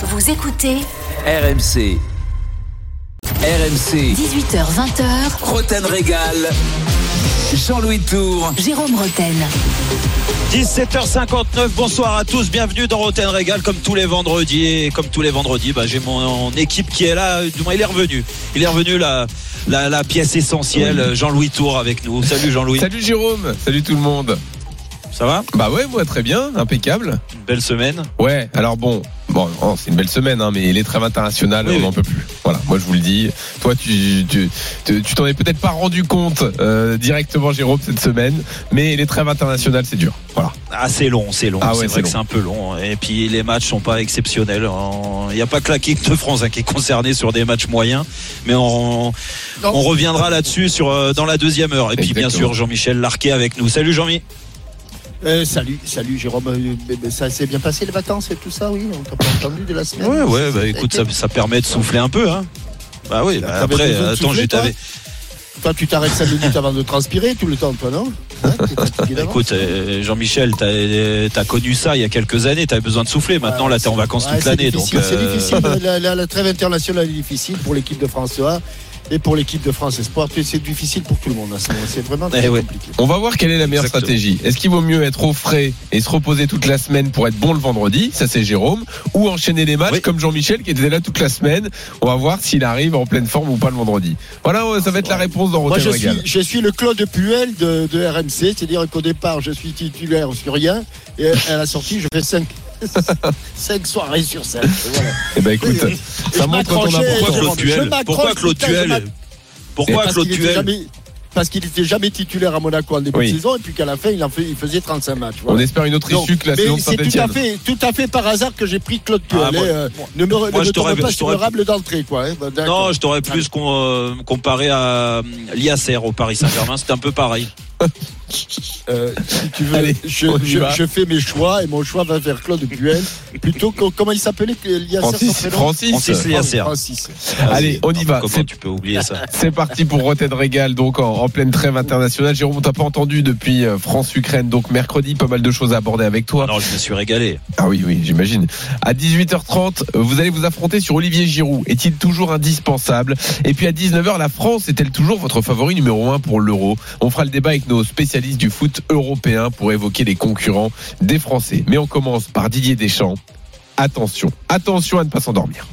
Vous écoutez RMC. RMC. 18h20h. Roten Régal. Jean-Louis Tour. Jérôme Roten. 17h59, bonsoir à tous, bienvenue dans Roten Régal comme tous les vendredis et comme tous les vendredis, bah, j'ai mon équipe qui est là, du moins il est revenu, il est revenu la, la, la pièce essentielle, Jean-Louis Tour avec nous. Salut Jean-Louis. Salut Jérôme, salut tout le monde. Ça va? Bah ouais, moi très bien, impeccable. Une belle semaine. Ouais, alors bon, bon, oh, c'est une belle semaine, hein, mais les trêves internationales, Oui, on oui. n'en peut plus. Voilà, moi je vous le dis. Toi, tu, tu, tu tu t'en es peut-être pas rendu compte euh, directement, Jérôme, cette semaine, mais les trêves internationales, c'est dur. Voilà. Ah c'est long, c'est long, Ah ouais, c'est vrai que long. c'est un peu long. Et puis les matchs sont pas exceptionnels. Il n'y a pas que l'équipe de France hein, qui est concernée sur des matchs moyens, mais on, on reviendra là-dessus sur euh, dans la deuxième heure. Et puis bien sûr Jean-Michel Larquet avec nous. Salut Jean-Mi. Euh, salut, salut Jérôme. Euh, Ça s'est bien passé les vacances et tout ça, oui On t'a pas entendu de la semaine Ouais, ouais, bah écoute, ça, ça permet de souffler un peu, hein. Bah oui, bah, après, attends, toi t'avais. Toi, tu t'arrêtes 5 minutes avant de transpirer tout le temps, toi, non Hein, Écoute, euh, Jean-Michel, t'as as connu ça il y a quelques années, t'avais besoin de souffler. Maintenant, là, t'es en vacances toute l'année. C'est euh, difficile. La, la- la trêve internationale est difficile pour l'équipe de France A et pour l'équipe de France Espoir. C'est difficile pour tout le monde. à ce moment. C'est vraiment très Eh ouais. compliqué. On va voir quelle est la meilleure Exactement. stratégie. Est-ce qu'il vaut mieux être au frais et se reposer toute la semaine pour être bon le vendredi, ça c'est Jérôme, ou enchaîner les matchs Oui. comme Jean-Michel qui était là toute la semaine. On va voir s'il arrive en pleine forme ou pas le vendredi. Voilà, ça va être la réponse dans Moi, je suis, je suis le Claude Puel de, de RMC, c'est-à-dire qu'au départ, je suis titulaire sur rien, et à la sortie, je fais 5 cinq soirées sur 5. Voilà. Eh ben écoute, ça montre ton m'accrochais, importance. Pourquoi Jérôme, Claude Tuel je m'accroche, Pourquoi Claude putain, je Tuel m'accroche. Pourquoi Parce Claude qu'il était Tuel jamais- Parce qu'il n'était jamais titulaire à Monaco en début Oui. de saison, et puis qu'à la fin, il, en fait, il faisait 35 matchs. On espère une autre issue que la mais saison c'est tout à fait, tout à fait par hasard que j'ai pris Claude Puel. Ah, moi- hein, euh, ne me, ne pas sur le rable d'entrée, quoi. hein. Non, je t'aurais plus con- euh, comparé à euh, Liacer au Paris Saint-Germain. C'était un peu pareil. Euh, si tu veux, Allez, je, je- je fais mes choix et mon choix va vers Claude Puel. Plutôt que, comment il s'appelait son Francis, Francis. Francis. Francis. Allez, on y va. Comment C'est- tu peux oublier ça C'est parti pour Rotten Régal, donc en, en pleine trêve internationale. Jérôme, on t'a pas entendu depuis euh, France-Ukraine, donc mercredi, pas mal de choses à aborder avec toi. Non, je me suis régalé. Ah oui, oui, j'imagine. À 18h30, euh, vous allez vous affronter sur Olivier Giroud. Est-il toujours indispensable? Et puis à 19h, la France est-elle toujours votre favori numéro 1 pour l'Euro? On fera le débat avec nos spécialistes du foot européen pour évoquer les concurrents des Français. Mais on commence par Didier Deschamps. Attention, attention à ne pas s'endormir.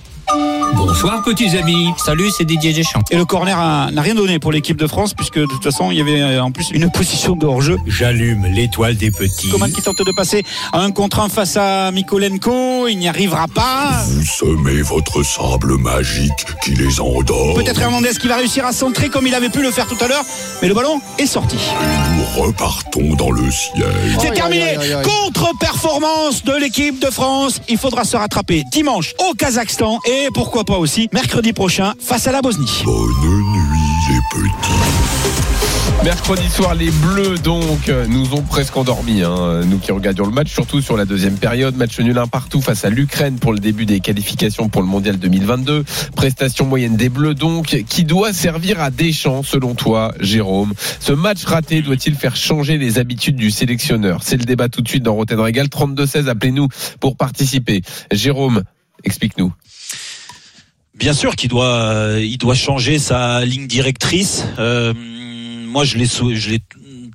Bonsoir petits amis. Salut, c'est Didier Deschamps. Et le corner a- n'a rien donné pour l'équipe de France puisque de toute façon il y avait euh, en plus une position de hors-jeu. J'allume l'étoile des petits. Coman qui tente de passer à un contre un face à Mikolenko, il n'y arrivera pas. Vous semez votre sable magique qui les endort. Peut-être Hernandez qui va réussir à centrer comme il avait pu le faire tout à l'heure, mais le ballon est sorti. Et nous repartons dans le ciel. C'est terminé. Contre-performance de l'équipe de France. Il faudra se rattraper dimanche au Kazakhstan et pourquoi pas aussi mercredi prochain face à la Bosnie. Bonne nuit les petits. Mercredi soir, les Bleus donc euh, nous ont presque endormis, hein, nous qui regardions le match, surtout sur la deuxième période. Match nul un partout face à l'Ukraine pour le début des qualifications pour le Mondial 2022. Prestation moyenne des Bleus donc, qui doit servir à Deschamps selon toi, Jérôme. Ce match raté doit-il faire changer les habitudes du sélectionneur? C'est le débat tout de suite dans Rotten Régal. 32-16, appelez-nous pour participer. Jérôme, explique-nous. Bien sûr qu'il doit, il doit changer sa ligne directrice. Euh, moi, je l'ai, je l'ai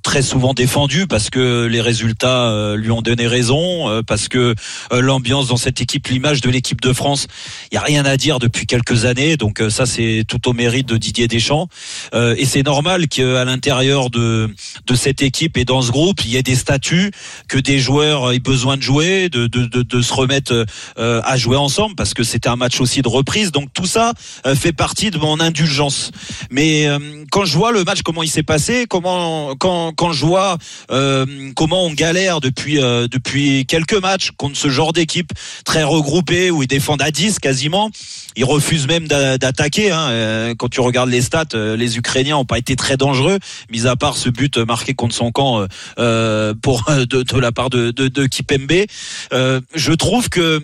très souvent défendu parce que les résultats euh, lui ont donné raison, euh, parce que euh, l'ambiance dans cette équipe, l'image de l'équipe de France, il y a rien à dire depuis quelques années. Donc ça, c'est tout au mérite de Didier Deschamps. Et c'est normal qu'à l'intérieur de de cette équipe et dans ce groupe, il y ait des statuts, que des joueurs aient besoin de jouer, de de de, de se remettre à jouer ensemble parce que c'était un match aussi de reprise. Donc tout ça fait partie de mon indulgence. Mais quand je vois le match, comment il s'est passé, comment quand quand je vois euh, comment on galère depuis euh, depuis quelques matchs contre ce genre d'équipe très regroupée où ils défendent à 10 quasiment, ils refusent même d'a- d'attaquer. Hein. Euh, Quand tu regardes les stats, euh, les Ukrainiens ont pas été très dangereux, mis à part ce but marqué contre son camp euh, euh, pour de, de la part de, de, de Kipembe. Je trouve que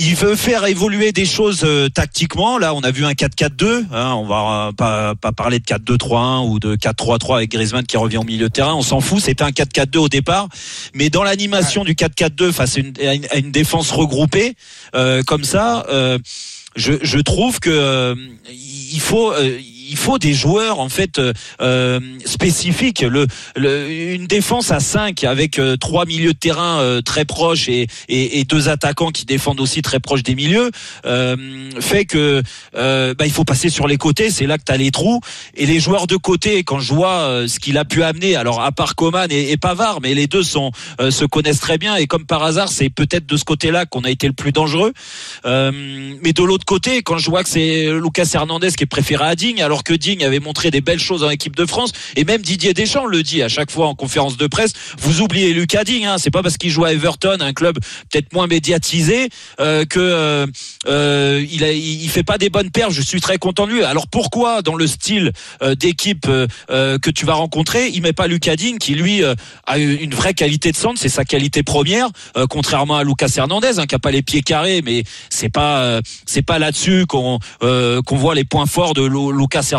il veut faire évoluer des choses euh, tactiquement. Là, on a vu un 4-4-2. Hein, on va euh, pas, pas parler de 4-2-3-1 ou de 4-3-3 avec Griezmann qui revient au milieu de terrain. On s'en fout. C'était un 4-4-2 au départ. Mais dans l'animation du 4-4-2 face à une, à une, à une défense regroupée euh, comme ça, euh, je, je trouve que euh, il faut euh, il faut des joueurs en fait euh, euh, spécifiques. Le, le- une défense à 5 avec euh, trois milieux de terrain euh, très proches et, et, et deux attaquants qui défendent aussi très proches des milieux fait que bah, il faut passer sur les côtés. C'est là que tu as les trous et les joueurs de côté. Quand je vois ce qu'il a pu amener, alors à part Coman et, et Pavard, mais les deux sont se connaissent très bien et comme par hasard, c'est peut-être de ce côté-là qu'on a été le plus dangereux. Euh, mais de l'autre côté, quand je vois que c'est Lucas Hernandez qui est préféré à Digne, alors que Digne avait montré des belles choses en équipe de France, et même Didier Deschamps le dit à chaque fois en conférence de presse, vous oubliez Lucas Digne, hein, c'est pas parce qu'il joue à Everton, un club peut-être moins médiatisé, euh, que euh, euh, il, a, il fait pas des bonnes paires. Je suis très content de lui. Alors pourquoi dans le style euh, d'équipe euh, euh, que tu vas rencontrer, il met pas Lucas Digne qui lui a une vraie qualité de centre, c'est sa qualité première, contrairement à Lucas Hernandez hein, qui a pas les pieds carrés, mais c'est pas c'est pas là-dessus qu'on qu'on voit les points forts de Lu- Lucas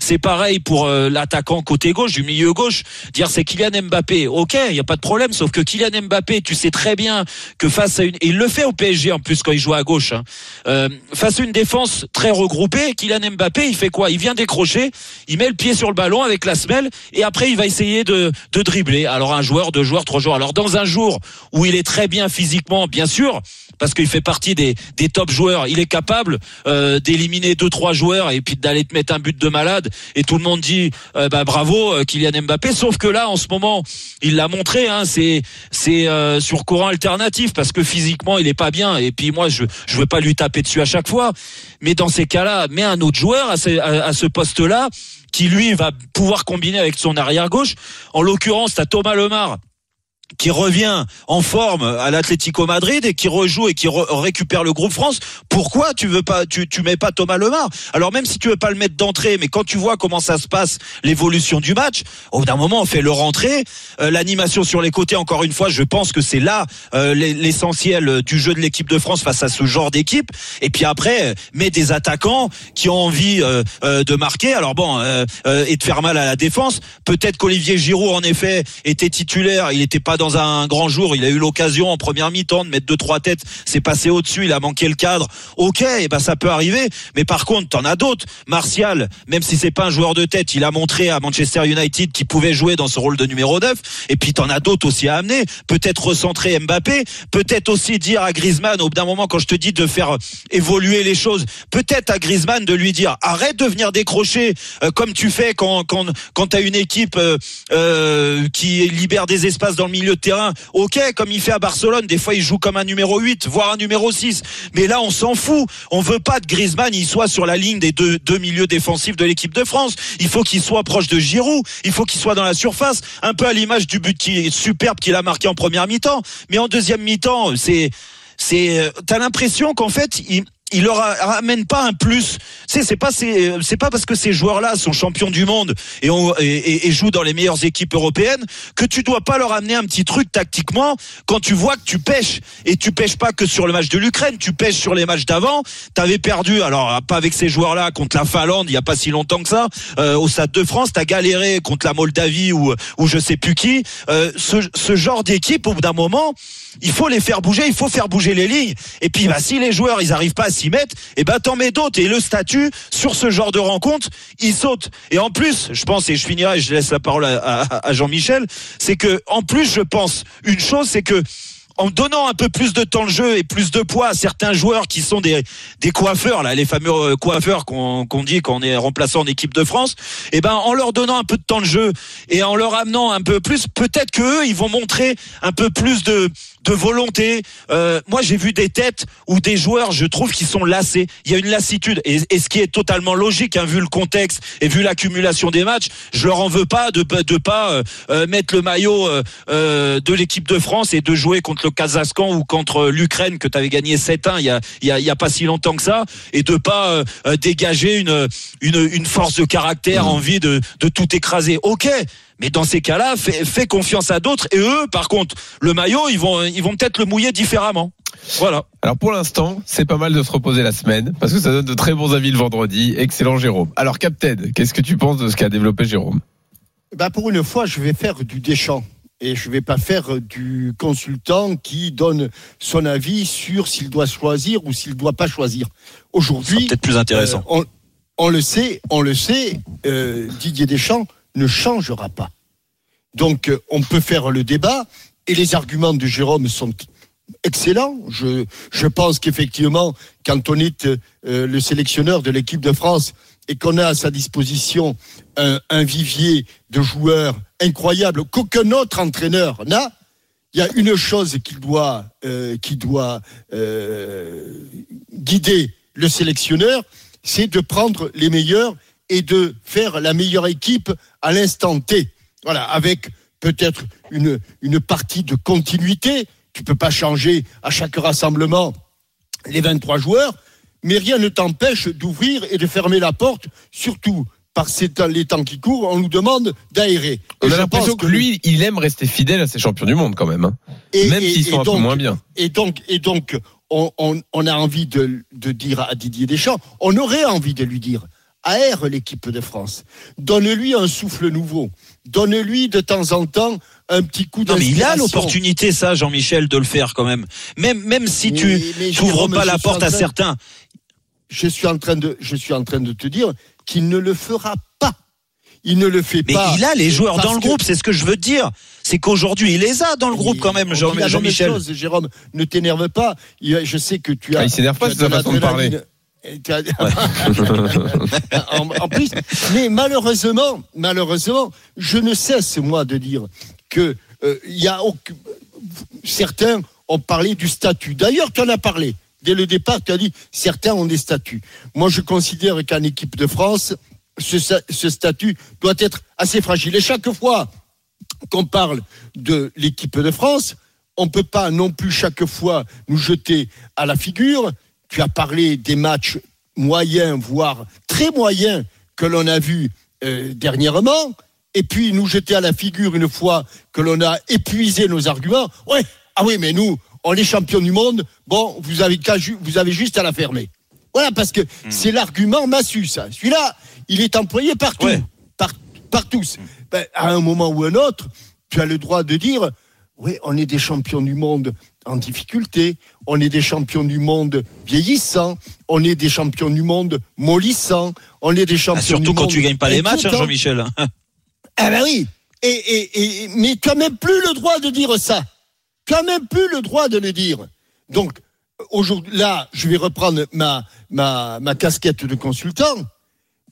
C'est pareil pour euh, l'attaquant côté gauche du milieu gauche. Dire c'est Kylian Mbappé, ok, il y a pas de problème, sauf que Kylian Mbappé, tu sais très bien que face à une et il le fait au PSG en plus quand il joue à gauche. hein. Euh, face à une défense très regroupée, Kylian Mbappé, il fait quoi? Il vient décrocher, il met le pied sur le ballon avec la semelle et après il va essayer de, de dribbler. Alors un joueur, deux joueurs, trois joueurs. Alors dans un jour où il est très bien physiquement, bien sûr, parce qu'il fait partie des, des top joueurs, il est capable euh, d'éliminer deux trois joueurs et puis d'aller te mettre un but de malade. Et tout le monde dit euh, bah bravo euh, Kylian Mbappé. Sauf que là en ce moment, il l'a montré, hein, c'est c'est sur courant alternatif parce que physiquement il est pas bien. Et puis moi je je veux pas lui taper dessus à chaque fois, mais dans ces cas-là, mets un autre joueur à ce, à, à ce poste-là qui lui va pouvoir combiner avec son arrière gauche. En l'occurrence, t'as Thomas Lemar qui revient en forme à l'Atlético Madrid et qui rejoue et qui re- récupère le groupe France. Pourquoi tu veux pas, tu, tu mets pas Thomas Lemar? Alors même si tu veux pas le mettre d'entrée, mais quand tu vois comment ça se passe, l'évolution du match, au bout d'un moment on fait le rentrer, Euh, l'animation sur les côtés. Encore une fois, je pense que c'est là euh, l'e- l'essentiel du jeu de l'équipe de France face à ce genre d'équipe. Et puis après, euh, mets des attaquants qui ont envie euh, euh, de marquer. Alors bon, euh, euh, et de faire mal à la défense. Peut-être qu'Olivier Giroud en effet était titulaire. Il n'était pas dans un grand jour. Il a eu l'occasion en première mi-temps de mettre deux trois têtes. C'est passé au-dessus. Il a manqué le cadre. Ok, et ben ça peut arriver. Mais par contre, t'en as d'autres. Martial, même si c'est pas un joueur de tête, il a montré à Manchester United qu'il pouvait jouer dans ce rôle de numéro 9. Et puis t'en as d'autres aussi à amener. Peut-être recentrer Mbappé. Peut-être aussi dire à Griezmann au bout d'un moment quand je te dis de faire évoluer les choses. Peut-être à Griezmann de lui dire arrête de venir décrocher euh, comme tu fais quand quand quand t'as une équipe euh, euh, qui libère des espaces dans le milieu de terrain. Ok, comme il fait à Barcelone, des fois il joue comme un numéro 8, voire un numéro 6. Mais là on s'en fout. On veut pas que Griezmann il soit sur la ligne des deux deux milieux défensifs de l'équipe de France. Il faut qu'il soit proche de Giroud. Il faut qu'il soit dans la surface, un peu à l'image du but qui est superbe qu'il a marqué en première mi-temps. Mais en deuxième mi-temps, c'est c'est euh, t'as l'impression qu'en fait il il leur ramène pas un plus. Sais, c'est pas c'est c'est pas parce que ces joueurs-là sont champions du monde et, on, et, et- et jouent dans les meilleures équipes européennes que tu dois pas leur amener un petit truc tactiquement quand tu vois que tu pêches et tu pêches pas que sur le match de l'Ukraine, tu pêches sur les matchs d'avant. T'avais perdu, alors pas avec ces joueurs-là contre la Finlande, il y a pas si longtemps que ça, euh, au Stade de France. T'as galéré contre la Moldavie ou ou je sais plus qui. Euh, ce, ce genre d'équipe, au bout d'un moment, il faut les faire bouger, il faut faire bouger les lignes. Et puis, bah, si les joueurs, ils arrivent pas à s'y mettre, et ben, t'en mets d'autres. Et le statut, sur ce genre de rencontre, il saute. Et en plus, je pense, et je finirai, je laisse la parole à, Jean-Michel, c'est que, en plus, je pense, une chose, c'est que, en donnant un peu plus de temps de jeu et plus de poids à certains joueurs qui sont des, coiffeurs, là, les fameux euh, coiffeurs qu'on qu'on dit quand on est remplaçant en équipe de France, et ben en leur donnant un peu de temps de jeu et en leur amenant un peu plus, peut-être que eux, ils vont montrer un peu plus de, de volonté. Euh, moi, j'ai vu des têtes ou des joueurs, je trouve, qui sont lassés. Il y a une lassitude et, et ce qui est totalement logique, hein, vu le contexte et vu l'accumulation des matchs. Je leur en veux pas de de pas euh, euh, mettre le maillot euh, de l'équipe de France et de jouer contre le Kazakhstan ou contre l'Ukraine que tu avais gagné 7-1 il y a, il y a y a pas si longtemps que ça et de pas dégager une une une force de caractère, envie de de tout écraser. OK, mais dans ces cas-là, fais, fais confiance à d'autres et eux par contre, le maillot, ils vont ils vont peut-être le mouiller différemment. Voilà. Alors pour l'instant, c'est pas mal de se reposer la semaine parce que ça donne de très bons avis le vendredi. Excellent Jérôme. Alors Captain, qu'est-ce que tu penses de ce qu'a développé Jérôme? Bah pour une fois, je vais faire du Deschamps. Et je vais pas faire du consultant qui donne son avis sur s'il doit choisir ou s'il doit pas choisir. Aujourd'hui, peut-être plus intéressant. euh, on, on le sait, on le sait, euh, Didier Deschamps ne changera pas. Donc, euh, on peut faire le débat et les arguments de Jérôme sont excellents. Je, pense qu'effectivement, quand on est euh, le sélectionneur de l'équipe de France et qu'on a à sa disposition un, vivier de joueurs incroyables qu'aucun autre entraîneur n'a, il y a une chose qui doit, euh, euh, guider le sélectionneur, c'est de prendre les meilleurs et de faire la meilleure équipe à l'instant T. Voilà, avec peut-être une, une partie de continuité. Tu peux pas changer à chaque rassemblement les 23 joueurs, mais rien ne t'empêche d'ouvrir et de fermer la porte, surtout par ces temps- les temps qui courent, on nous demande d'aérer. On a l'impression que lui, il aime rester fidèle à ses champions du monde quand même. hein. et- même s'ils et sont un peu donc- moins bien. Et donc, et donc on, on- on a envie de, de dire à Didier Deschamps, on aurait envie de lui dire, aère l'équipe de France, donne-lui un souffle nouveau, donne-lui de temps en temps un petit coup Non, mais il a d'inspiration. l'opportunité, ça, Jean-Michel, de le faire quand même. Même, même si Mais- tu mais n'ouvres pas la porte à certains. Je suis en train de, je suis en train de te dire qu'il ne le fera pas. Il ne le fait Mais pas. il a les joueurs dans le groupe, c'est ce que je veux te dire. C'est qu'aujourd'hui, il les a dans le groupe quand même, Jean- Jean-Michel. chose, Jérôme, ne t'énerve pas. Il- Je sais que tu as. Ah, il s'énerve pas, tu as c'est sa façon de parler. en, plus, mais malheureusement, malheureusement, je ne cesse moi de dire que euh, certains ont parlé du statut. D'ailleurs, tu en as parlé dès le départ. Tu as dit certains ont des statuts. Moi, je considère qu'en équipe de France, ce, ce statut doit être assez fragile. Et chaque fois qu'on parle de l'équipe de France, on ne peut pas non plus chaque fois nous jeter à la figure. Tu as parlé des matchs moyens, voire très moyens, que l'on a vus euh, dernièrement, et puis nous jeter à la figure une fois que l'on a épuisé nos arguments. Ouais, ah oui, mais nous, on est champions du monde. Bon, vous avez, vous juste à la fermer. Voilà, parce que c'est l'argument massu, ça. Celui-là, il est employé partout, Ouais. par, par tous. Ben, à un moment ou un autre, tu as le droit de dire, oui, on est des champions du monde en difficulté, on est des champions du monde vieillissants, on est des champions du monde mollissants, on est des champions Ah, surtout du quand monde tu gagnes pas les matchs, hein. Jean-Michel. Ah ben oui. Et, et, et, mais n'as même plus le droit de dire ça. N'as même plus le droit de le dire. Donc, aujourd'hui, là, je vais reprendre ma, ma, ma casquette de consultant,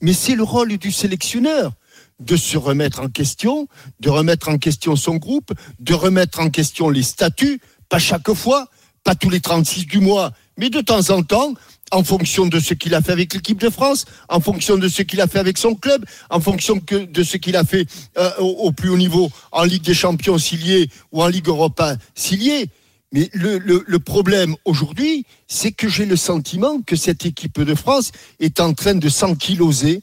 mais c'est le rôle du sélectionneur de se remettre en question, de remettre en question son groupe, de remettre en question les statuts, pas chaque fois, pas tous les 36 du mois, mais de temps en temps, en fonction de ce qu'il a fait avec l'équipe de France, en fonction de ce qu'il a fait avec son club, en fonction de ce qu'il a fait euh, au, plus haut niveau en Ligue des Champions s'il y est ou en Ligue Europa s'il y est. Mais le, le, problème aujourd'hui, c'est que j'ai le sentiment que cette équipe de France est en train de s'enkyloser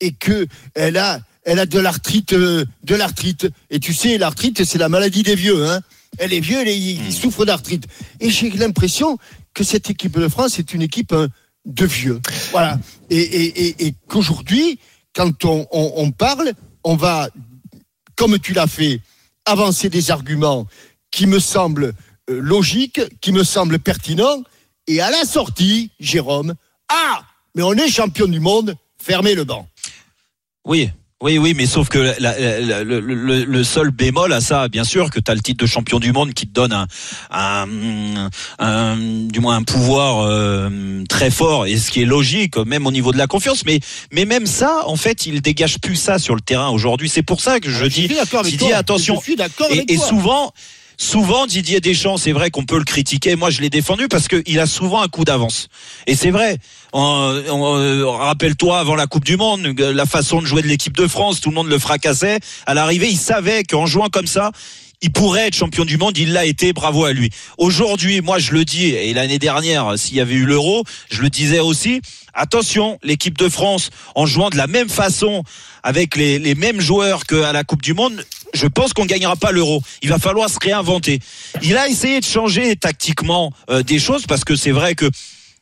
et que elle a, elle a de l'arthrite, euh, de l'arthrite. Et tu sais, l'arthrite, c'est la maladie des vieux. Hein. Elle est vieux, elle est- il souffre d'arthrite. Et j'ai l'impression que cette équipe de France est une équipe hein, de vieux. Voilà. Et, et, et, et qu'aujourd'hui, quand on, on, on parle, on va, comme tu l'as fait, avancer des arguments qui me semblent euh, logiques, qui me semblent pertinents. Et à la sortie, Jérôme, ah, mais on est champion du monde, fermez le banc. Oui. Oui, oui, mais sauf que la- la- la- le, le- le seul bémol à ça, bien sûr, que tu as le titre de champion du monde qui te donne un, un, un- du moins un pouvoir euh, très fort, et ce qui est logique, même au niveau de la confiance. Mais, mais même ça, en fait, il dégage plus ça sur le terrain aujourd'hui. C'est pour ça que je dis, suis d'accord avec Didier, toi. attention. Je suis d'accord et, avec et toi. souvent, souvent Didier Deschamps, c'est vrai qu'on peut le critiquer. Moi, je l'ai défendu parce qu'il a souvent un coup d'avance. Et c'est vrai. Euh, Rappelle-toi avant la Coupe du Monde, la façon de jouer de l'équipe de France, tout le monde le fracassait. À l'arrivée, il savait qu'en jouant comme ça. Il pourrait être champion du monde, il l'a été, bravo à lui. Aujourd'hui, moi je le dis, et l'année dernière, s'il y avait eu l'euro, je le disais aussi, attention, l'équipe de France, en jouant de la même façon, avec les, les mêmes joueurs qu'à la Coupe du Monde, je pense qu'on gagnera pas l'euro. Il va falloir se réinventer. Il a essayé de changer tactiquement euh, des choses parce que c'est vrai que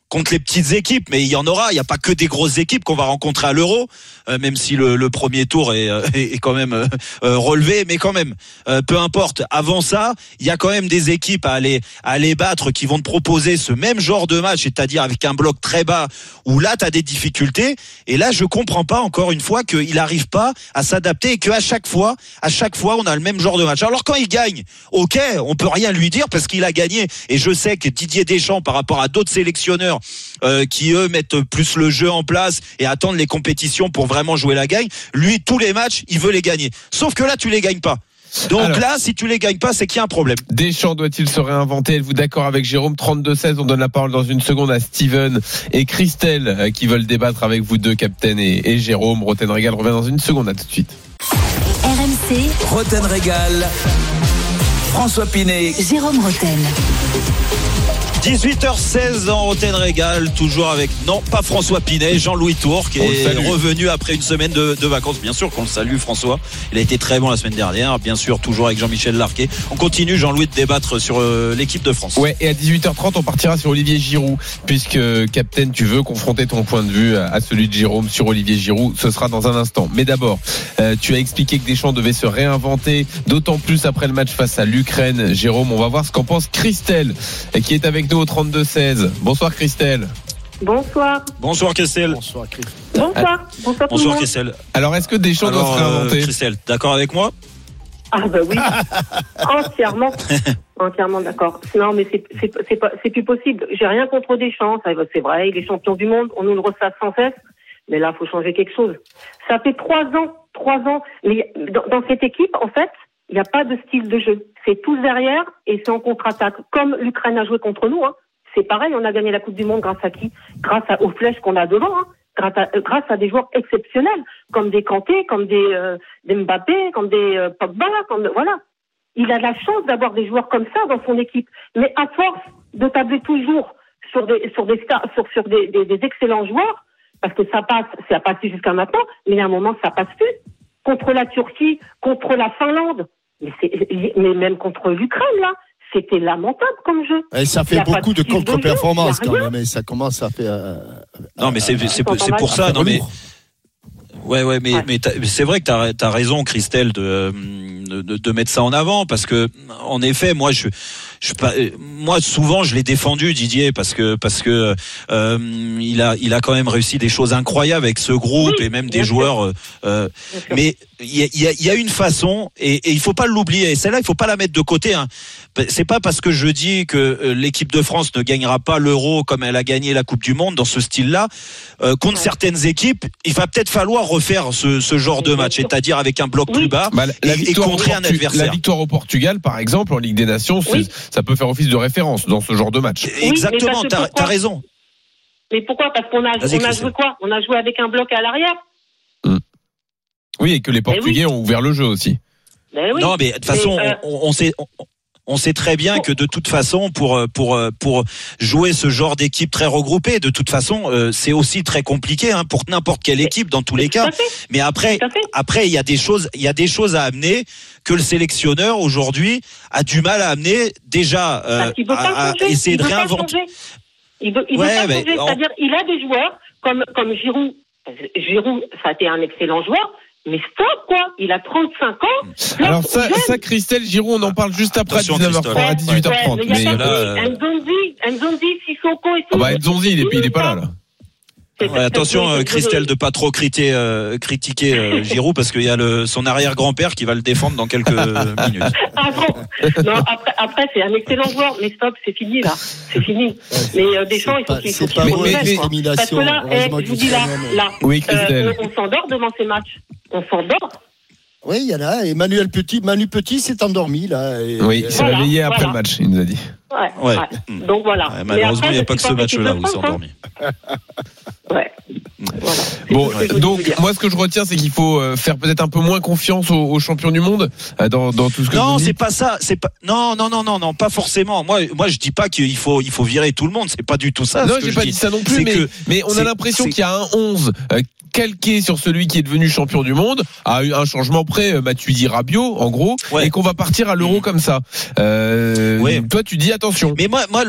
contre les petites équipes, mais il y en aura. Il n'y a pas que des grosses équipes qu'on va rencontrer à l'Euro, euh, même si le, le premier tour est, euh, est quand même euh, euh, relevé, mais quand même, euh, peu importe. Avant ça, il y a quand même des équipes à aller à aller battre qui vont te proposer ce même genre de match, c'est-à-dire avec un bloc très bas où là tu as des difficultés. Et là, je comprends pas encore une fois qu'il n'arrive pas à s'adapter et qu'à chaque fois, à chaque fois, on a le même genre de match. Alors quand il gagne, ok, on peut rien lui dire parce qu'il a gagné. Et je sais que Didier Deschamps, par rapport à d'autres sélectionneurs euh, qui eux mettent plus le jeu en place et attendent les compétitions pour vraiment jouer la gagne, lui tous les matchs, il veut les gagner. Sauf que là, tu les gagnes pas. Donc Alors. là, si tu les gagnes pas, c'est qu'il y a un problème. Deschamps doit-il se réinventer? Êtes-vous d'accord avec Jérôme? 32-16, on donne la parole dans une seconde à Steven et Christelle euh, qui veulent débattre avec vous deux, Captain et, et Jérôme. Roten Régal revient dans une seconde, à tout de suite. RMC, Roten Régal. François Pinet. Jérôme Roten. 18h16 en Roten Régal, toujours avec, non, pas François Pinet, Jean-Louis Tour, qui est revenu après une semaine de, de vacances. Bien sûr qu'on le salue, François. Il a été très bon la semaine dernière, bien sûr, toujours avec Jean-Michel Larquet. On continue, Jean-Louis, de débattre sur euh, l'équipe de France. Ouais, et à 18h30, on partira sur Olivier Giroud, puisque Captain, tu veux confronter ton point de vue à à celui de Jérôme sur Olivier Giroud. Ce sera dans un instant. Mais d'abord, euh, tu as expliqué que Deschamps devait se réinventer, d'autant plus après le match face à l'Ukraine. Jérôme, on va voir ce qu'en pense Christelle, euh, qui est avec nous au 32-16. Bonsoir Christelle. Bonsoir. Bonsoir, Christelle. Bonsoir, Chris. Bonsoir. Bonsoir tout le Bonsoir, monde. Christelle. Alors, est-ce que Deschamps doit Alors, se euh, réinventer Christelle, d'accord avec moi? Ah bah oui. Entièrement. Entièrement d'accord. Non mais c'est plus possible. J'ai rien contre Deschamps, c'est vrai, il est champion du monde, on nous le ressasse sans cesse. Mais là, faut changer quelque chose. Ça fait trois ans, trois ans. Mais dans, dans cette équipe, en fait, il n'y a pas de style de jeu. C'est tous derrière et c'est en contre-attaque. Comme l'Ukraine a joué contre nous, hein. c'est pareil. On a gagné la Coupe du Monde grâce à qui? Grâce aux flèches qu'on a devant. Hein. Grâce, à, euh, grâce à des joueurs exceptionnels, comme des Kanté, comme des, euh, des Mbappé, comme des euh, Pogba, comme voilà. Il a la chance d'avoir des joueurs comme ça dans son équipe. Mais à force de tabler toujours sur des sur des stars, sur des excellents joueurs, parce que ça passe, ça a passé jusqu'à maintenant, mais à un moment ça passe plus. Contre la Turquie, contre la Finlande, mais, c'est- mais même contre l'Ukraine là, c'était lamentable comme jeu. Et ça fait beaucoup de contre-performances quand même. Et ça commence à faire. euh, Non, mais c'est pour ça. Non, mais. Ouais, ouais, mais, Ouais. mais t'as- c'est vrai que tu as, raison, Christelle, de, euh, de, de mettre ça en avant, parce que, en effet, moi, je, je, pas- euh, moi, souvent, je l'ai défendu, Didier, parce que, parce que euh, il a, il a quand même réussi des choses incroyables avec ce groupe Oui, et même des sûr. joueurs. euh, euh, mais il y a, il y a- il y a une façon, et, et il faut pas l'oublier. Et celle-là, il faut pas la mettre de côté. Hein. C'est pas parce que je dis que euh, l'équipe de France ne gagnera pas l'Euro comme elle a gagné la Coupe du Monde dans ce style-là. Euh, contre Ouais. certaines équipes, il va peut-être falloir refaire ce, ce genre de match, c'est-à-dire avec un bloc Oui. plus bas. Bah, la, Et- et contrer un adversaire. la victoire au Portugal, par exemple, en Ligue des Nations, Oui. ça peut faire office de référence dans ce genre de match. mais Exactement, t'as raison. Mais pourquoi? Parce qu'on a, on joué quoi? On a joué avec un bloc à l'arrière. Oui, et que les Eh oui. Portugais ont ouvert le jeu aussi. Ben oui. Non, mais de toute façon, euh, on, on sait. on- on sait très bien que de toute façon, pour pour pour jouer ce genre d'équipe très regroupée, de toute façon, euh, c'est aussi très compliqué hein, pour n'importe quelle équipe dans tous les cas. Mais après, après, il y a des choses, il y a des choses à amener que le sélectionneur aujourd'hui a du mal à amener déjà euh, à, essayer il de réinventer. Il veut, il Ouais, veut pas changer. C'est-à-dire, il a des joueurs comme comme Giroud. Giroud, ça a été un excellent joueur, mais stop quoi. Il a 35 ans. Alors ça, ça, Christelle Giroud, on en parle juste après à Attention, 19h30, à Christelle. 18h30. Ouais, mais il y a mais pas là, euh. Nzonzi, Nzonzi, Sissoko et tout. ah bah Nzonzi, il est, il est pas là. là. Ouais, attention, euh, Christelle, de pas trop critiquer, euh, critiquer euh, Giroud parce qu'il y a le, son arrière-grand-père qui va le défendre dans quelques minutes. Ah bon Non, après, après c'est un excellent joueur, mais stop, c'est fini là. C'est fini. Mais euh, Deschamps, il faut qu'il faut qu'il quoi. Parce que discrimination. là, eh, je vous dis là, là, Oui, Christelle. euh, on, s'endort devant ces matchs. On s'endort. Oui, il y en a. Emmanuel Petit, Manu Petit s'est endormi là. et- Oui, il s'est Voilà, réveillé après voilà. le match, il nous a dit. Ouais. Ouais. ouais. Donc voilà. Malheureusement, il n'y a pas que ce match-là où il s'est endormi. Voilà. Bon, veux donc moi ce que je retiens, c'est qu'il faut euh, faire peut-être un peu moins confiance aux, aux champions du monde euh, dans, dans tout ce que Non, c'est pas ça. C'est pas. Non, non, non, non, non, pas forcément. Moi, moi, je dis pas qu'il faut, il faut virer tout le monde. C'est pas du tout ça. Non, j'ai pas dis. dit ça non plus, mais, que- mais on a l'impression qu'il y a un 11 euh, calqué sur celui qui est devenu champion du monde, à un changement près, euh, Matuidi Rabiot, en gros, Ouais. et qu'on va partir à l'euro Mhm. comme ça. Euh, Ouais. Toi, tu dis attention. Mais moi, moi,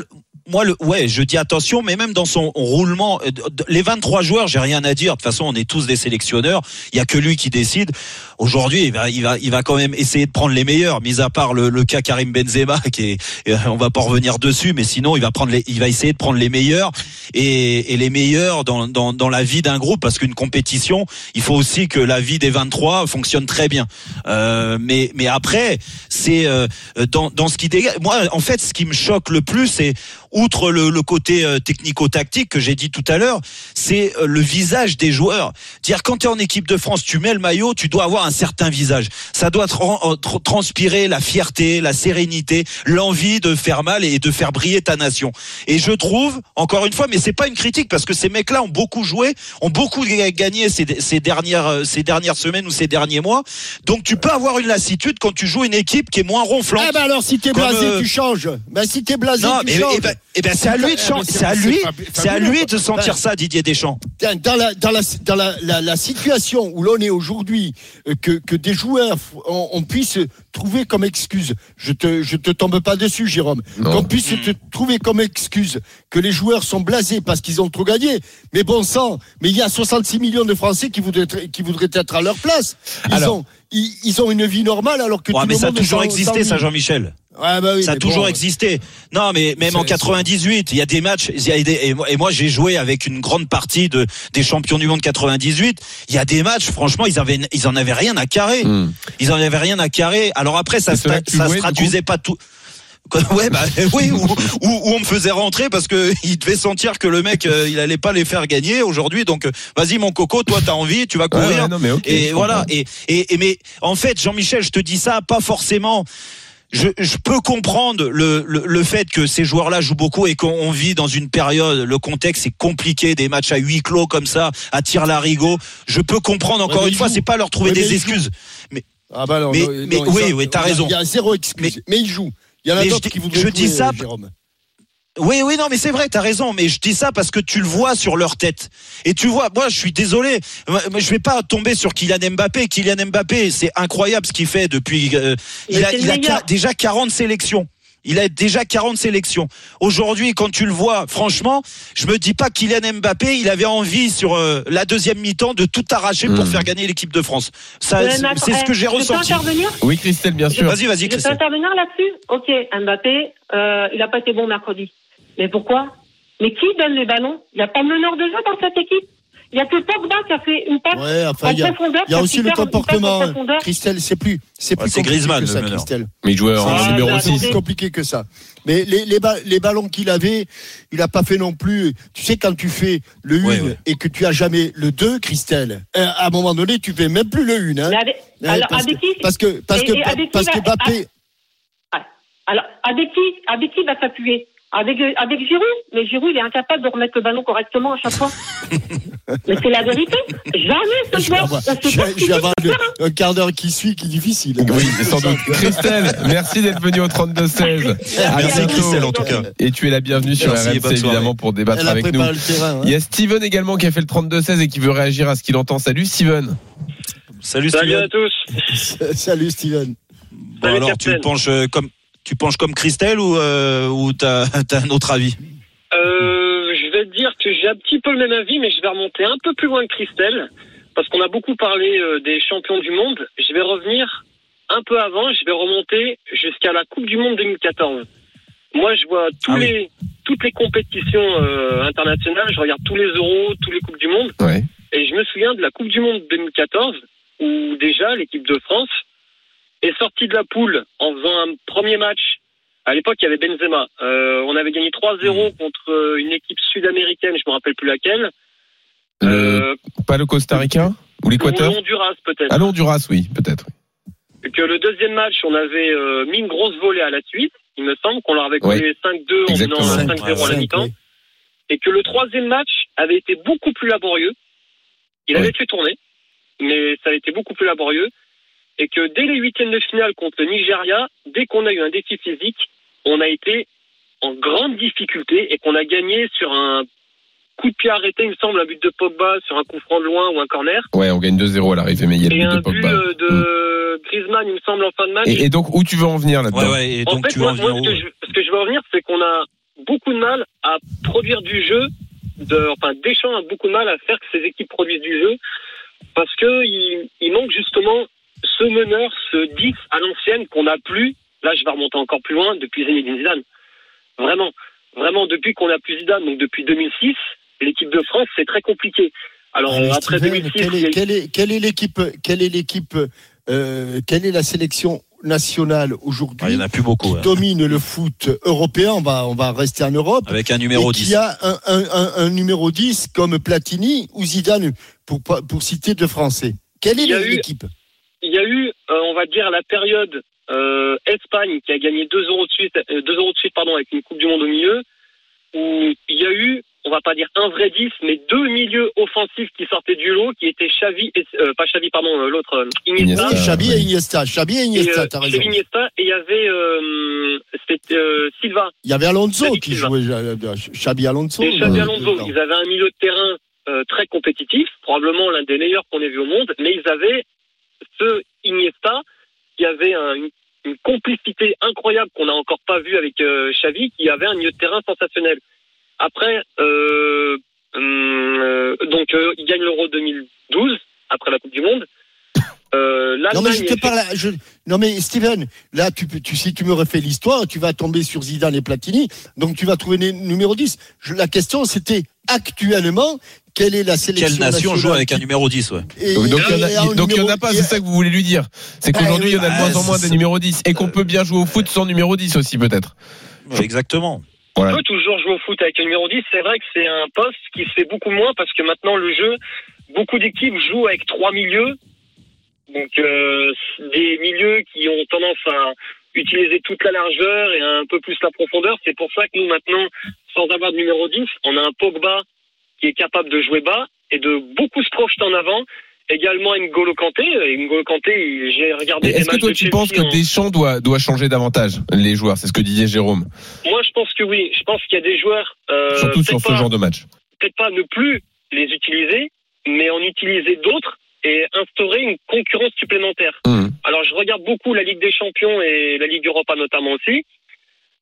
moi, le, ouais, je dis attention, mais même dans son roulement, euh, les 23 joueurs, j'ai rien à dire. De toute façon, on est tous des sélectionneurs. Il y a que lui qui décide. Aujourd'hui, il va, il va, il va quand même essayer de prendre les meilleurs, mis à part le, le cas Karim Benzema, qui est, euh, on va pas revenir dessus, mais sinon, il va prendre les, il va essayer de prendre les meilleurs et, et les meilleurs dans, dans, dans la vie d'un groupe, parce qu'une compétition, il faut aussi que la vie des 23 fonctionne très bien. Euh, mais, mais après, c'est euh, dans, dans ce qui dégage. Moi, en fait, ce qui me choque le plus, c'est outre le, le côté euh, technico-tactique que j'ai dit tout à l'heure, c'est euh, le visage des joueurs. Dire quand tu es en équipe de France, tu mets le maillot, tu dois avoir un certain visage. Ça doit euh, tr- transpirer la fierté, la sérénité, l'envie de faire mal et de faire briller ta nation. Et je trouve, encore une fois, mais c'est pas une critique parce que ces mecs-là ont beaucoup joué, ont beaucoup ga- gagné ces, ces dernières ces dernières semaines ou ces derniers mois. Donc tu peux avoir une lassitude quand tu joues une équipe qui est moins ronflante. Eh ben alors, si t'es blasé, euh, tu changes. Ben si t'es blasé, Non, tu mais changes. eh ben, eh ben, c'est à lui de c'est- à lui, c'est à lui de sentir Ben, ça, Didier Deschamps. dans dans la, dans la, dans la, la, situation où l'on est aujourd'hui, euh, que, que des joueurs, on, on puisse trouver comme excuse, je te, je te tombe pas dessus, Jérôme, qu'on puisse te trouver comme excuse que les joueurs sont blasés parce qu'ils ont trop gagné. Mais bon sang, mais il y a 66 millions de Français qui voudraient, être- qui voudraient être à leur place. Ils, Alors. ont, ils, ils ont une vie normale alors que Ouais, tout mais le ça a toujours existé, ça. Jean-Michel. Ouais, bah oui, ça a toujours bon, existé. Non, mais même en C'est- 98, il y a des matchs. Il y a des, et moi, j'ai joué avec une grande partie de des champions du monde 98. Il y a des matchs, franchement, ils avaient, ils en avaient rien à carrer. Hmm. Ils en avaient rien à carrer. Alors après, ça, se, ça jouais, traduisait pas tout. Ouais, bah oui, ou, ou- ou on me faisait rentrer parce que il devait sentir que le mec, euh, il allait pas les faire gagner aujourd'hui. Donc, euh, vas-y mon coco, toi t'as envie, tu vas courir. ouais, non, mais ok, et voilà. Et, et, et mais en fait, Jean-Michel, je te dis ça, pas forcément. Je, je peux comprendre le, le, le fait que ces joueurs-là jouent beaucoup et qu'on vit dans une période, le contexte est compliqué, des matchs à huis clos comme ça, à tir larigot. Je peux comprendre encore Ouais, mais une fois, c'est pas leur trouver Ouais, mais des excuses. Ah bah non, Mais- non, mais non, oui, oui, t'as raison. Il y a zéro excuse. Mais, ils jouent. Il y en a mais d'autres qui voudraient je dis ça- Jérôme. Oui, oui, non, mais c'est vrai, t'as raison, mais je dis ça parce que tu le vois sur leur tête. Et tu vois, moi, je suis désolé, je vais pas tomber sur Kylian Mbappé. Kylian Mbappé, c'est incroyable ce qu'il fait depuis. euh, il a, il déjà 40 sélections. Il a déjà 40 sélections. Aujourd'hui, quand tu le vois, franchement, je me dis pas Kylian Mbappé, il avait envie sur euh, la deuxième mi-temps de tout arracher pour Hmm. faire gagner l'équipe de France. Ça, c'est ce eh, que j'ai je peux ressenti. intervenir Oui, Christelle, bien sûr. Vas-y, vas-y, Je peux Christelle. intervenir là-dessus Ok, Mbappé, euh, il a pas été bon mercredi. Mais pourquoi? Mais qui donne les ballons? Il n'y a pas de meneur de jeu dans cette équipe. Il n'y a que Pogba qui a fait une passe Ouais, enfin, en il y a, profondeur. il y a aussi le comportement. profondeur. Christelle, c'est plus, c'est Ouais, plus c'est compliqué Griezmann, que ça, meneur. Christelle. Mais en Ah, numéro mais 6. attendez. C'est compliqué que ça. Mais les, les, ba- les ballons qu'il avait, il a pas fait non plus. Tu sais, quand tu fais le 1 Ouais, ouais. et que tu as jamais le 2, Christelle, euh, à un moment donné, tu fais même plus le 1. Hein. Ouais, alors, parce, avec que, qui? parce que, parce Et- que, et avec qui parce va- que Mbappé, Alors, avec qui, avec qui va s'appuyer? Avec, avec Giroud Mais Giroud, il est incapable de remettre le ballon correctement à chaque fois. Mais c'est la vérité. Jamais ce je vais soir. avoir, On je vais- avoir le un quart d'heure qui suit qui est difficile. Oui, sans doute. Christelle, merci d'être venue au 32-16. À Merci. Christelle, en tout cas. Et tu es la bienvenue sur Merci, RMC, évidemment, pour débattre Elle avec nous. préparé le terrain. hein. Il y a Steven également qui a fait le 32-16 et qui veut réagir à ce qu'il entend. Salut Steven. Salut, Salut Steven. à tous. Salut Steven. Bon, Salut, alors, Captain. tu penches euh, comme tu penches comme Christelle ou euh, ou t'as as un autre avis? Euh, je vais te dire que j'ai un petit peu le même avis, mais je vais remonter un peu plus loin que Christelle, parce qu'on a beaucoup parlé euh, des champions du monde. Je vais revenir un peu avant, je vais remonter jusqu'à la Coupe du Monde 2014. Moi, je vois tous Ah oui. les, toutes les compétitions euh, internationales, je regarde tous les euros, tous les Coupes du Monde, Ouais. et je me souviens de la Coupe du Monde 2014, où déjà l'équipe de France est sortie de la poule en faisant un premier match. À l'époque, il y avait Benzema. Euh, on avait gagné 3-0 contre euh, une équipe sud-américaine, je me rappelle plus laquelle. Le- Euh, pas le Costa Rica ou ou l'Équateur Honduras peut-être. Ah non, Honduras, oui, peut-être. Et Que le deuxième match, on avait euh, mis une grosse volée à la suite. Il me semble qu'on leur avait collé Ouais. 5-2 en Exactement. menant Cinq, 5-0 à la mi-temps. oui. Et que le troisième match avait été beaucoup plus laborieux. Il avait fait tourner, mais ça a été beaucoup plus laborieux. Et que dès les huitièmes de finale contre le Nigeria, dès qu'on a eu un défi physique, on a été en grande difficulté et qu'on a gagné sur un coup de pied arrêté, il me semble, un but de Pogba sur un coup franc de loin ou un corner. Ouais, on gagne 2-0 à l'arrivée, mais il y a le Et but un de but Pogba. Mm. euh, de Griezmann, il me semble, en fin de match. Et, et donc, où tu veux en venir là-dedans Ouais, ouais, et En donc fait, tu veux moi, en moi, venir ce, que je, ce que je veux en venir, c'est qu'on a beaucoup de mal à produire du jeu. De, enfin, Deschamps a beaucoup de mal à faire que ses équipes produisent du jeu parce que il, il manque justement ce meneur, ce 10 à l'ancienne qu'on n'a plus. Là, je vais remonter encore plus loin depuis Zinedine Zidane. Vraiment, vraiment depuis qu'on a plus Zidane, donc depuis 2006, l'équipe de France c'est très compliqué. Alors Ah, après Steven, 2006, quelle il y est, quelle est- quelle est l'équipe Quelle est l'équipe euh, Quelle est la sélection nationale Ah, Il aujourd'hui y en a plus beaucoup. qui hein. domine le foot européen? On va on va rester en Europe. Avec un numéro et 10. qui a un, un, un, un numéro 10 comme Platini ou Zidane pour pas- pour citer deux Français. Quelle est Il y eu- l'équipe? Il y a eu, euh, on va dire, la période euh, Espagne qui a gagné 2 euros de suite, euh, deux euros de suite pardon, avec une Coupe du Monde au milieu, où il y a eu, on va pas dire un vrai 10, mais deux milieux offensifs qui sortaient du lot, qui étaient Xavi, et, euh, pas Xavi, pardon, euh, l'autre, euh, Iniesta. Oui, et Iniesta. Xabi et Et, Iniesta, euh, t'as Xavi, raison. Iniesta, et il y avait euh, c'était, euh, Silva. Il y avait Alonso Xavi qui Silva. jouait. euh, Xabi Alonso. Et Xavi euh, Alonso, ils avaient un milieu de terrain euh, très compétitif, probablement l'un des meilleurs qu'on ait vu au monde, mais ils avaient ce Iniesta qui avait un- une, complicité incroyable qu'on n'a encore pas vu avec euh, Xavi, qui avait un milieu de terrain sensationnel. Après, euh, hum, euh, donc euh, il gagne l'Euro 2012 après la Coupe du Monde. Euh, Non mais je l'Allemagne te est- parle. je- Non mais Steven, là tu peux, tu si tu me refais l'histoire, tu vas tomber sur Zidane et Platini, donc tu vas trouver le numéro 10. Je- la question c'était actuellement quelle est la sélection Quelle nation joue avec un numéro 10 ouais. et- Donc, donc, il y en a, un donc, il y en a numéro- pas, c'est ça que vous voulez lui dire. C'est Bah, qu'aujourd'hui, il y en a de ah, moins en moins c'est- des numéros 10 et qu'on peut bien jouer au foot sans numéro 10 aussi, peut-être. Ouais, Exactement. On Voilà. peut toujours jouer au foot avec le numéro 10. C'est vrai que c'est un poste qui se fait beaucoup moins parce que maintenant le jeu, beaucoup d'équipes jouent avec trois milieux. Donc euh, des milieux qui ont tendance à utiliser toute la largeur et un peu plus la profondeur. C'est pour ça que nous maintenant, sans avoir de numéro 10, on a un Pogba qui est capable de jouer bas et de beaucoup se projeter en avant. Également N'Golo Kanté. Et N'Golo Kanté, j'ai regardé Est-ce que toi, tu penses que Deschamps doit, doit changer davantage les joueurs? C'est ce que disait Jérôme. Moi, je pense que oui. Je pense qu'il y a des joueurs. Euh, Surtout sur ce genre de match. peut-être pas ne plus les utiliser, mais en utiliser d'autres et instaurer une concurrence supplémentaire. Hum. Alors, je regarde beaucoup la Ligue des Champions et la Ligue Europa notamment aussi.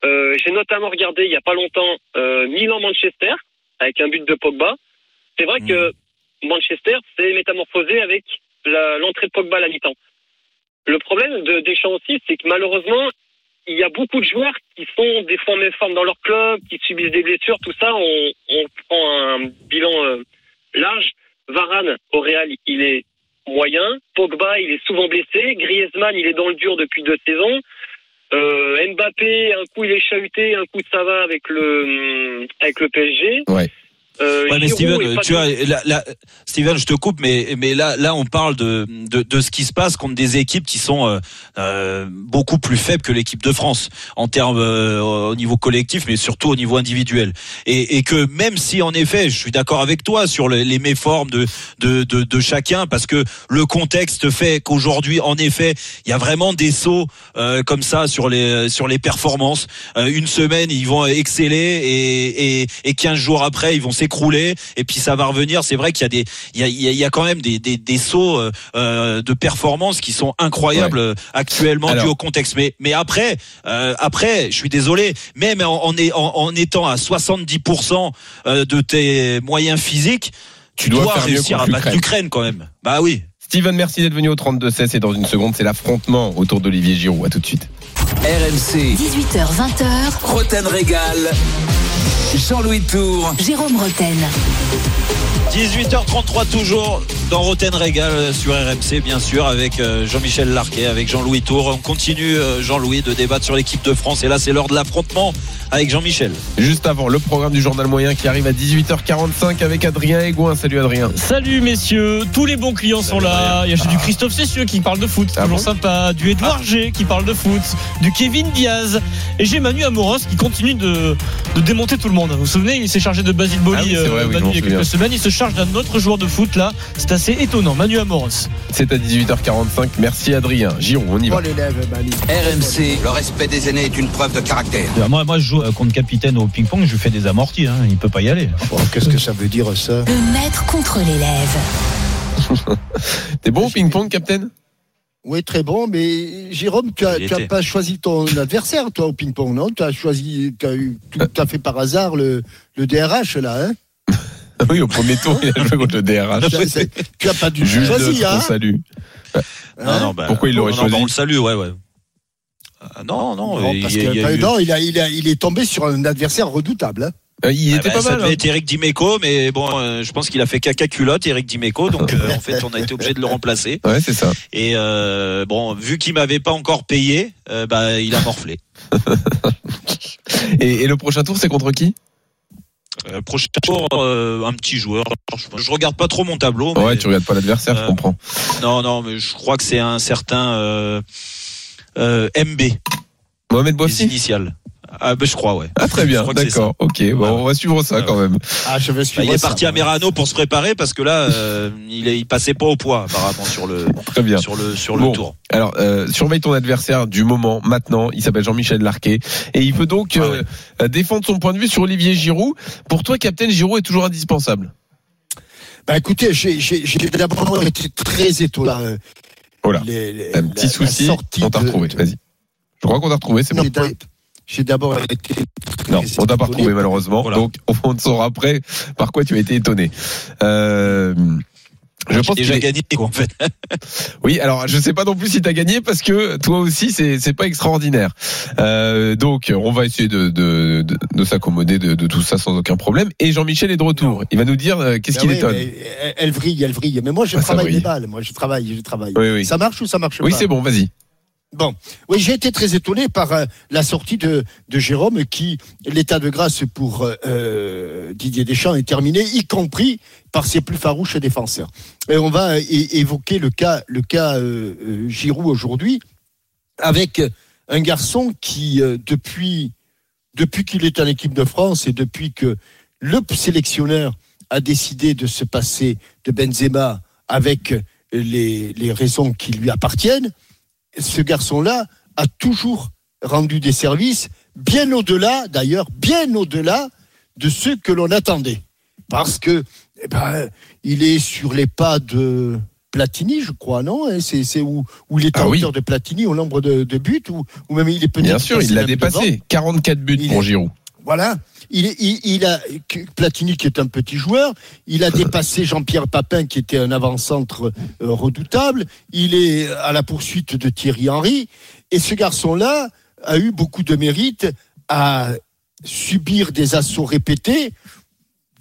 Euh, J'ai notamment regardé il y a pas longtemps euh, Milan-Manchester avec un but de Pogba. C'est vrai Mhm. que Manchester s'est métamorphosé avec l'entrée de Pogba à la mi-temps. Le problème de Deschamps aussi, c'est que malheureusement, il y a beaucoup de joueurs qui sont des fois en méforme dans leur club, qui subissent des blessures, tout ça. On, on prend un bilan euh, large. Varane, au Real, il est moyen. Pogba, il est souvent blessé. Griezmann, il est dans le dur depuis deux saisons. Euh, Mbappé, un coup il est chahuté, un coup ça va avec le avec le PSG. Euh, Ouais, mais Steven, tu vois, là, là, Steven, je te coupe, mais mais là, là, on parle de, de de ce qui se passe contre des équipes qui sont euh, euh, beaucoup plus faibles que l'équipe de France en termes euh, au niveau collectif, mais surtout au niveau individuel. Et, et que même si, en effet, je suis d'accord avec toi sur les, les méformes de, de de de chacun, parce que le contexte fait qu'aujourd'hui, en effet, il y a vraiment des sauts euh, comme ça sur les sur les performances. Euh, une semaine, ils vont exceller et et et 15 jours après, ils vont s'écrouler et puis ça va revenir. C'est vrai qu'il y a des il y a, il y a- quand même des des, des sauts euh, euh, de performance qui sont incroyables euh, actuellement Alors- dû au contexte. Mais mais après euh, après, je suis désolé, même en en, en, étant à 70% euh, de tes moyens physiques, tu, dois réussir à battre l'Ukraine. l'Ukraine quand même. Bah oui. Steven, merci d'être venu au 32-16 et dans une seconde, c'est l'affrontement autour d'Olivier Giroud. À tout de suite. RMC, 18h, 20h, Roten Régal. Jean-Louis Tour. Jérôme Roten. 18h33 toujours. dans Roten Régal sur RMC, bien sûr, avec euh, Jean-Michel Larquet, avec Jean-Louis Tour. On continue, euh, Jean-Louis, de débattre sur l'équipe de France. Et là, c'est l'heure de l'affrontement avec Jean-Michel. Juste avant, le programme du journal moyen qui arrive à 18h45 avec Adrien Aigouin. Salut Adrien. Salut messieurs, tous les bons clients sont là. Il y a du Christophe Cessieux qui parle de foot, Ah toujours bon sympa. Du Edouard G qui parle de foot. Du Kevin Diaz. Et j'ai Manu Amoros qui continue de, de démonter tout le monde. Vous vous souvenez, il s'est chargé de Basile Boli Ah oui, oui, Manu, m'en il y a quelques semaines. Il se charge d'un autre joueur de foot là. C'est assez étonnant. Manu Amoros. C'est à 18h45. Merci Adrien. Giron, on y va. Manu. RMC, Le respect des aînés est une preuve de caractère. Moi, moi, je joue euh, contre capitaine au ping-pong, je lui fais des amortis, hein, il peut pas y aller. Oh, Qu'est-ce que ça veut dire ça? Le maître contre l'élève. T'es bon au ping-pong, Captain Oui, très bon, mais Jérôme, tu as, Il tu as était. pas choisi ton adversaire, toi, au ping-pong, non? Tu as choisi, tu as eu tout à fait par hasard le, le DRH, là, hein? Oui, au premier tour, il a joué contre le DRH. Tu as pas dû Jules choisir, hein salue. Non, non, bah, Pourquoi il l'aurait choisi bah, On le salue, ouais, ouais. Ah, non, non, Non, il parce y a- que, il y a eu- non, il, a, il, a, il est tombé sur un adversaire redoutable. hein. Euh, Il Ah était bah, pas ça mal. devait hein. être Eric Dimeco, mais bon, euh, je pense qu'il a fait caca culotte, Eric Dimeco, donc euh, en fait, on a été obligé de le remplacer. Ouais, c'est ça. Et bon, vu qu'il m'avait pas encore payé, bah, il a morflé. Et, et le prochain tour, c'est contre qui? Prochain tour, un petit joueur. Je, je regarde pas trop mon tableau. Mais, Ouais, tu regardes pas l'adversaire, je comprends. Non, non, mais je crois que c'est un certain MB, Mohamed les Boissy initiales. Ah, ben, je crois, ouais. Ah, très bien, d'accord. Ok, bon, Ouais. on va suivre ça Ouais, quand même. Ah, je vais Bah, suivre il est ça, parti à. Merano pour se préparer parce que là, euh, il, est, il passait pas au poids apparemment sur le Très bien. sur le sur Bon. le tour. Alors, euh, surveille ton adversaire du moment, maintenant. Il s'appelle Jean-Michel Larquet. Et il peut donc Ah euh, défendre son point de vue sur Olivier Giroud. Pour toi, Captain Giroud est toujours indispensable. Bah, écoutez, j'ai d'abord été très étonné. euh, Oh là, les- les- un petit la souci. On t'a retrouvé, de- vas-y. Je crois qu'on t'a retrouvé, c'est bon. J'ai- d'abord été. Non, on t'a pas retrouvé malheureusement. Voilà. Donc, on ne saura après par quoi tu as été étonné. Euh, je J'ai pense déjà gagné quoi en fait. Oui, alors je sais pas non plus si t'as gagné parce que toi aussi c'est c'est pas extraordinaire. Euh, donc on va essayer de de, de, de s'accommoder de, de tout ça sans aucun problème. Et Jean-Michel est de retour. Il va nous dire euh, qu'est-ce Ben qu'il oui, étonne. elle, vrille, elle vrille. Mais moi, je Ah, travaille les balles. Moi, je travaille, je travaille. Oui, oui. Ça marche ou ça marche Oui, pas c'est bon, vas-y. Bon, oui, j'ai été très étonné par euh, la sortie de, de Jérôme qui, l'état de grâce pour euh, euh, Didier Deschamps est terminé, y compris par ses plus farouches défenseurs. Et on va évoquer le cas, le cas Giroud aujourd'hui, avec un garçon qui, depuis, depuis qu'il est en équipe de France et depuis que le sélectionneur a décidé de se passer de Benzema avec les, les raisons qui lui appartiennent, ce garçon-là a toujours rendu des services bien au-delà, d'ailleurs, bien au-delà de ce que l'on attendait. Parce que, eh ben, il est sur les pas de Platini, je crois, non hein, C'est c'est où, où il est Ah en oui. hauteur de Platini au nombre de, de buts, ou, même il est peut-être. Bien sûr, il l'a passé même devant. dépassé. 44 buts Il pour est- Giroud. Voilà. Il, est- il, il a Platini qui est un petit joueur. Il a dépassé Jean-Pierre Papin qui était un avant-centre euh, redoutable. Il est à la poursuite de Thierry Henry. Et ce garçon-là a eu beaucoup de mérite à subir des assauts répétés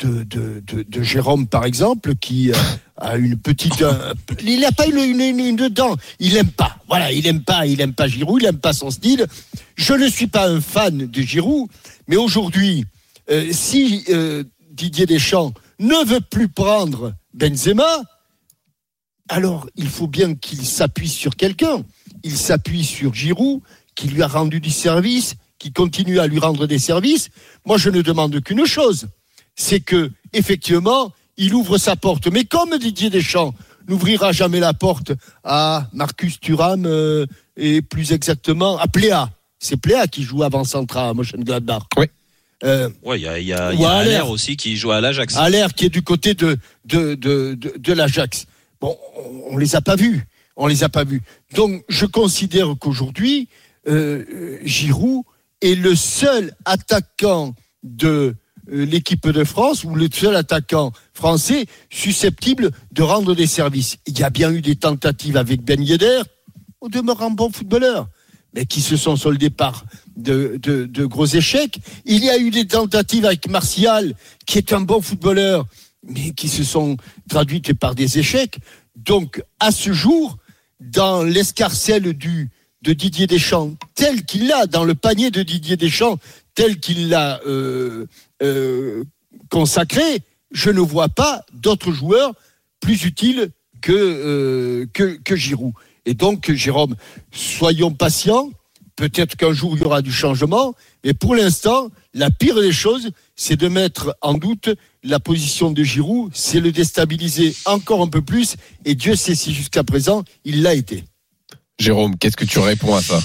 de, de, de, de Jérôme, par exemple, qui euh, a une petite. euh, il n'a pas eu une, une, une dent. Il aime pas. Voilà, il aime pas. Il aime pas Giroud. Il aime pas son style. Je ne suis pas un fan de Giroud, mais aujourd'hui, euh, si euh, Didier Deschamps ne veut plus prendre Benzema, alors il faut bien qu'il s'appuie sur quelqu'un. Il s'appuie sur Giroud, qui lui a rendu du service, qui continue à lui rendre des services. Moi, je ne demande qu'une chose, c'est que effectivement, il ouvre sa porte. Mais comme Didier Deschamps n'ouvrira jamais la porte à Marcus Thuram euh, et plus exactement à Pléa. C'est Pléa qui joue avant Centra à Mönchengladbach. Oui. Euh, Ouais, il y a, y a, a Aller aussi qui joue à l'Ajax. l'air qui est du côté de, de, de, de, de l'Ajax. Bon, on, on les a pas vus. On les a pas vus. Donc, je considère qu'aujourd'hui, euh, euh, Giroud est le seul attaquant de euh, l'équipe de France ou le seul attaquant français susceptible de rendre des services. Il y a bien eu des tentatives avec Ben Yedder, au demeurant bon footballeur, qui se sont soldées par de, gros échecs. Il y a eu des tentatives avec Martial, qui est un bon footballeur, mais qui se sont traduites par des échecs. Donc, à ce jour, dans l'escarcelle du de Didier Deschamps, tel qu'il l'a, dans le panier de Didier Deschamps, tel qu'il l'a euh, euh, consacré, je ne vois pas d'autres joueurs plus utiles que, euh, Giroud. Et donc, Jérôme, soyons patients. Peut-être qu'un jour il y aura du changement, mais pour l'instant, la pire des choses, c'est de mettre en doute la position de Giroud, c'est le déstabiliser encore un peu plus, et Dieu sait si jusqu'à présent il l'a été. Jérôme, qu'est-ce que tu réponds à ça?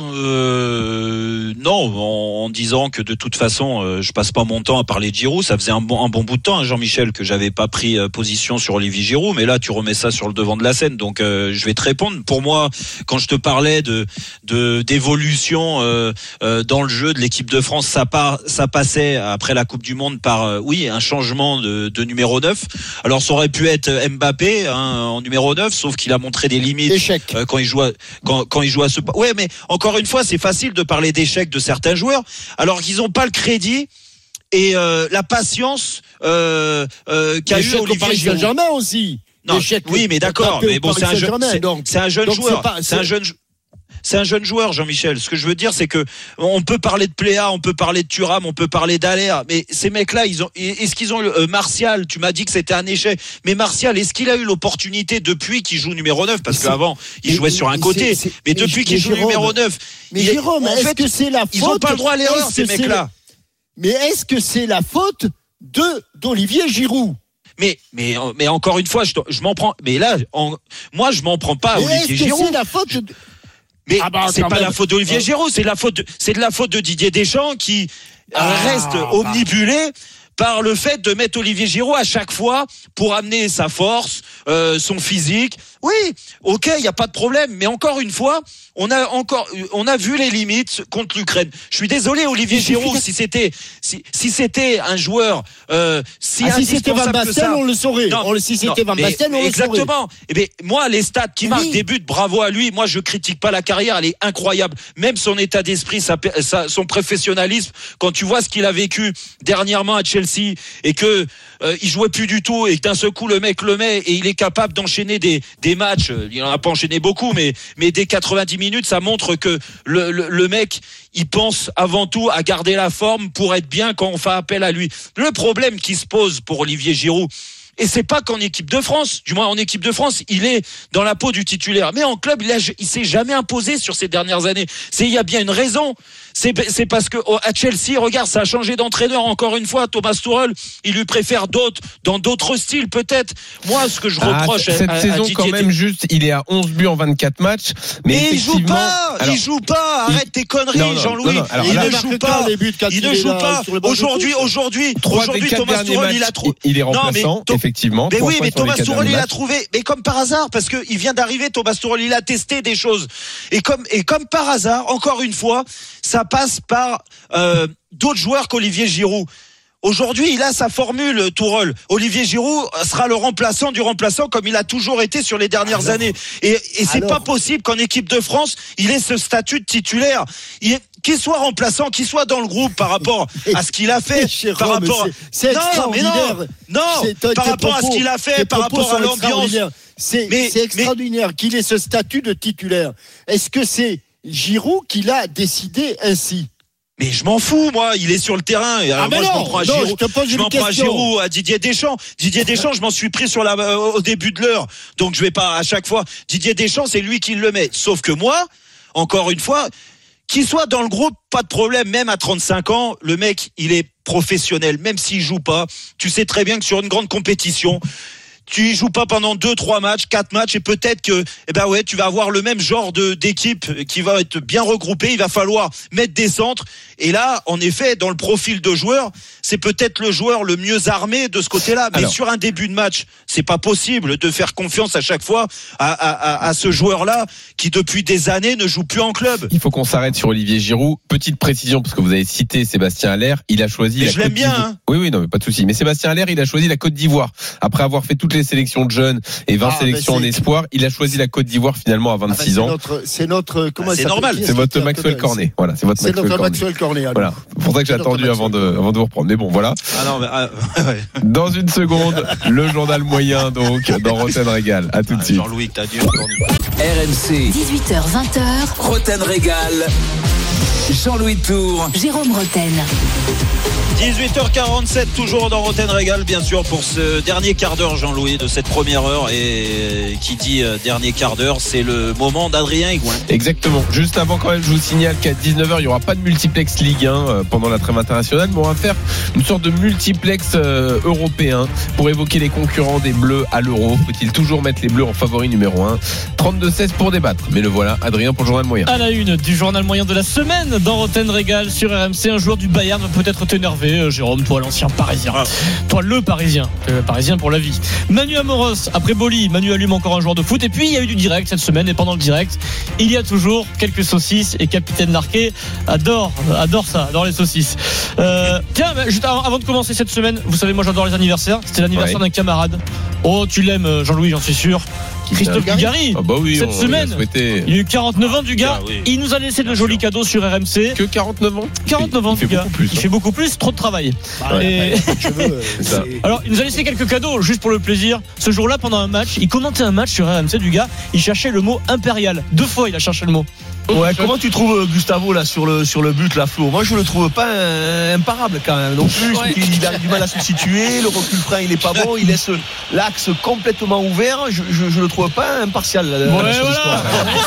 Euh, non, en, en disant que de toute façon, euh, je passe pas mon temps à parler de Giroud. Ça faisait un bon, un bon bout de temps, hein, Jean-Michel, que j'avais pas pris euh, position sur Olivier Giroud, mais là, tu remets ça sur le devant de la scène. Donc, euh, je vais te répondre. Pour moi, quand je te parlais de de- d'évolution euh, euh, dans le jeu de l'équipe de France, ça part, ça passait après la Coupe du Monde par oui un changement de, de numéro 9. Alors, ça aurait pu être Mbappé hein, en numéro 9, sauf qu'il a montré des limites euh, quand il joue à, quand, quand il joue à ce ouais mais encore une fois c'est facile de parler d'échecs de certains joueurs alors qu'ils n'ont pas le crédit et euh, la patience euh, euh, qu'a eu Olivier Paris. Saint-Germain aussi. Non, oui, mais d'accord, mais bon, c'est un jeune, c'est- un jeune joueur, c'est un jeune, c'est un jeune joueur, Jean-Michel. Ce que je veux dire, c'est que on peut parler de Pléa, on peut parler de Thuram, on peut parler d'Aler, mais ces mecs-là, ils ont, est-ce qu'ils ont eu- euh, Martial Tu m'as dit que c'était un échec, mais Martial, est-ce qu'il a eu l'opportunité depuis qu'il joue numéro 9 Parce qu'avant, il jouait sur un côté, mais mais depuis qu'il joue Jérôme, numéro 9, Mais il Jérôme, en est-ce fait, que c'est la faute ils ont pas le droit à l'erreur, ces mecs-là. Mais est-ce que c'est la faute de d'Olivier Giroud? Mais, mais, mais encore une fois, je, je m'en prends. Mais là, en- moi, je m'en prends pas à Mais est-ce Olivier que Giroud. c'est la faute de... Mais Ah bah, c'est pas même. la faute d'Olivier Euh. Giroud, c'est la faute, de- c'est de la faute de Didier Deschamps qui Ah, reste bah. omnibulé par le fait de mettre Olivier Giroud à chaque fois pour amener sa force, euh, son physique. Oui, ok, il y a pas de problème. Mais encore une fois, on a encore, on a vu les limites contre l'Ukraine. Je suis désolé, Olivier Giroud, si c'était, si, si c'était un joueur, euh, si Ah, si c'était Van Basten, on le saurait. Non, si c'était Van Basten, on le saurait. Exactement. Eh bien, moi, les stats qui Oui. marquent des buts, bravo à lui. Moi, je critique pas la carrière, elle est incroyable. Même son état d'esprit, sa- sa- son professionnalisme, quand tu vois ce qu'il a vécu dernièrement à Chelsea et que euh, il jouait plus du tout et que d'un seul coup le mec le met et il est capable d'enchaîner des, des matchs. Il en a pas enchaîné beaucoup, mais mais dès 90 minutes, ça montre que le, le, le mec, il pense avant tout à garder la forme pour être bien quand on fait appel à lui. Le problème qui se pose pour Olivier Giroud. Et c'est pas qu'en équipe de France, du moins en équipe de France, il est dans la peau du titulaire. Mais en club, il, a, il s'est jamais imposé sur ces dernières années. C'est il y a bien une raison. C'est c'est parce que oh, à Chelsea, regarde, ça a changé d'entraîneur encore une fois. Thomas Tuchel, il lui préfère d'autres dans d'autres styles peut-être. Moi, ce que je Ah, reproche à- cette à, à saison quand même juste, il est à 11 buts en 24 matchs. Mais, mais il joue pas, alors, il joue pas. Arrête il- tes conneries, Jean-Louis. il là- ne joue marque pas. Il ne joue pas. Aujourd'hui, aujourd'hui, aujourd'hui, Thomas Tuchel, il a trouvé. il est Non, mais remplaçant, effectivement. Mais oui, mais Thomas derniers il a trouvé, mais comme par hasard, parce que il vient d'arriver, Thomas Tuchel, il a testé des choses. Et comme, et comme par hasard, encore une fois, ça passe par euh, d'autres joueurs qu'Olivier Giroud. Aujourd'hui, il a sa formule, Tourelle. Olivier Giroud sera le remplaçant du remplaçant comme il a toujours été sur les dernières années. Et, et c'est pas possible qu'en équipe de France, il ait ce statut de titulaire. Il Qu'il soit remplaçant, qu'il soit dans le groupe par rapport à ce qu'il a fait, Jérôme, par rapport à... c'est- c'est non, mais non, extraordinaire. non, par rapport à ce qu'il a fait, par rapport à l'ambiance. Mais- c'est extraordinaire qu'il ait ce statut de titulaire. Est-ce que c'est Giroud qui l'a décidé ainsi? Mais je m'en fous, moi. Il est sur le terrain. Ah, moi, je m'en prends à non, Giroud. je je m'en prends à. Giroud, à Didier Deschamps. Didier Deschamps, je m'en suis pris sur la, euh, au début de l'heure. Donc, je vais pas à chaque fois. Didier Deschamps, c'est lui qui le met. Sauf que moi, encore une fois, qu'il soit dans le groupe, pas de problème. Même à 35 ans, le mec, il est professionnel. Même s'il joue pas, tu sais très bien que sur une grande compétition, tu y joues pas pendant deux, trois matchs, quatre matchs, et peut-être que, eh ben ouais, tu vas avoir le même genre de d'équipe qui va être bien regroupée. Il va falloir mettre des centres. Et là, en effet, dans le profil de joueur, c'est peut-être le joueur le mieux armé de ce côté-là. Mais Alors. sur un début de match, c'est pas possible de faire confiance à chaque fois à, à, à, à ce joueur-là qui depuis des années ne joue plus en club. Il faut qu'on s'arrête sur Olivier Giroud. Petite précision, parce que vous avez cité Sébastien Allaire. Il a choisi Mais la je l'aime Côte bien, d'Ivoire. hein. Oui, oui, non, mais pas de souci. Mais Sébastien Allaire, il a choisi la Côte d'Ivoire. Après avoir fait toutes les sélections de jeunes et 20 Ah, sélections ben en espoir. Il a choisi la Côte d'Ivoire finalement à Ah, ben, 26 c'est ans. notre- C'est notre. Comment Ah, c'est normal. C'est votre Maxwell Cornet. Voilà, c'est votre Maxwell Cornet. Cornet. Voilà. C'est pour ça que j'ai attendu avant de, avant de vous reprendre. Mais bon, voilà. Ah non, mais, ah, ouais. Dans une seconde, le journal moyen, donc, dans Rotten Régal. À tout de Ah, suite. Jean-Louis, t'as dû RMC, 18h, 20h, Roten Régal. Jean-Louis Tour. Jérôme Roten. 18h47, toujours dans Roten Régal, bien sûr, pour ce dernier quart d'heure, Jean-Louis, de cette première heure. Et qui dit euh, dernier quart d'heure, c'est le moment d'Adrien Higuain. Exactement. Juste avant, quand même, je vous signale qu'à 19h, il n'y aura pas de multiplex Ligue 1 euh, pendant la trêve internationale, mais on va faire une sorte de multiplex euh, européen pour évoquer les concurrents des Bleus à l'Euro. Faut-il toujours mettre les Bleus en favori numéro 1 32-16 pour débattre. Mais le voilà, Adrien pour le journal moyen. À la une du journal moyen de la semaine dans Roten Régal sur RMC, un joueur du Bayern va peut-être t'énerver, euh, Jérôme, toi l'ancien parisien. Ah. Toi le parisien, euh, parisien pour la vie. Manu Amoros, après Boli, Manu allume encore un joueur de foot. Et puis il y a eu du direct cette semaine. Et pendant le direct, il y a toujours quelques saucisses. Et Capitaine Larquet adore, adore ça, adore les saucisses. Euh, tiens, bah, juste avant, de commencer cette semaine, vous savez, moi j'adore les anniversaires. C'était l'anniversaire Ouais. d'un camarade. Oh, tu l'aimes, euh, Jean-Louis, j'en suis sûr. Christophe Dugarry. Ah bah oui, Cette semaine. Il a eu 49 ans du gars. Ah oui. Il nous a laissé de jolis sûr. cadeaux sur RMC. Que 49 ans 49 ans Il fait du gars. beaucoup plus, Il hein. fait beaucoup plus, trop de travail. Et- ouais, veux, c'est- Alors, il nous a laissé quelques cadeaux juste pour le plaisir. Ce jour-là, pendant un match, il commentait un match sur RMC du gars. Il cherchait le mot impérial. Deux fois, il a cherché le mot. Ouais, comment tu trouves euh, Gustavo là sur le sur le but là Flo? Moi je le trouve pas euh, imparable quand même non plus. Il a du mal à se situer, le recul frein il est pas bon, il laisse l'axe complètement ouvert. Je, je, je le trouve pas impartial. là, Ouais, voilà.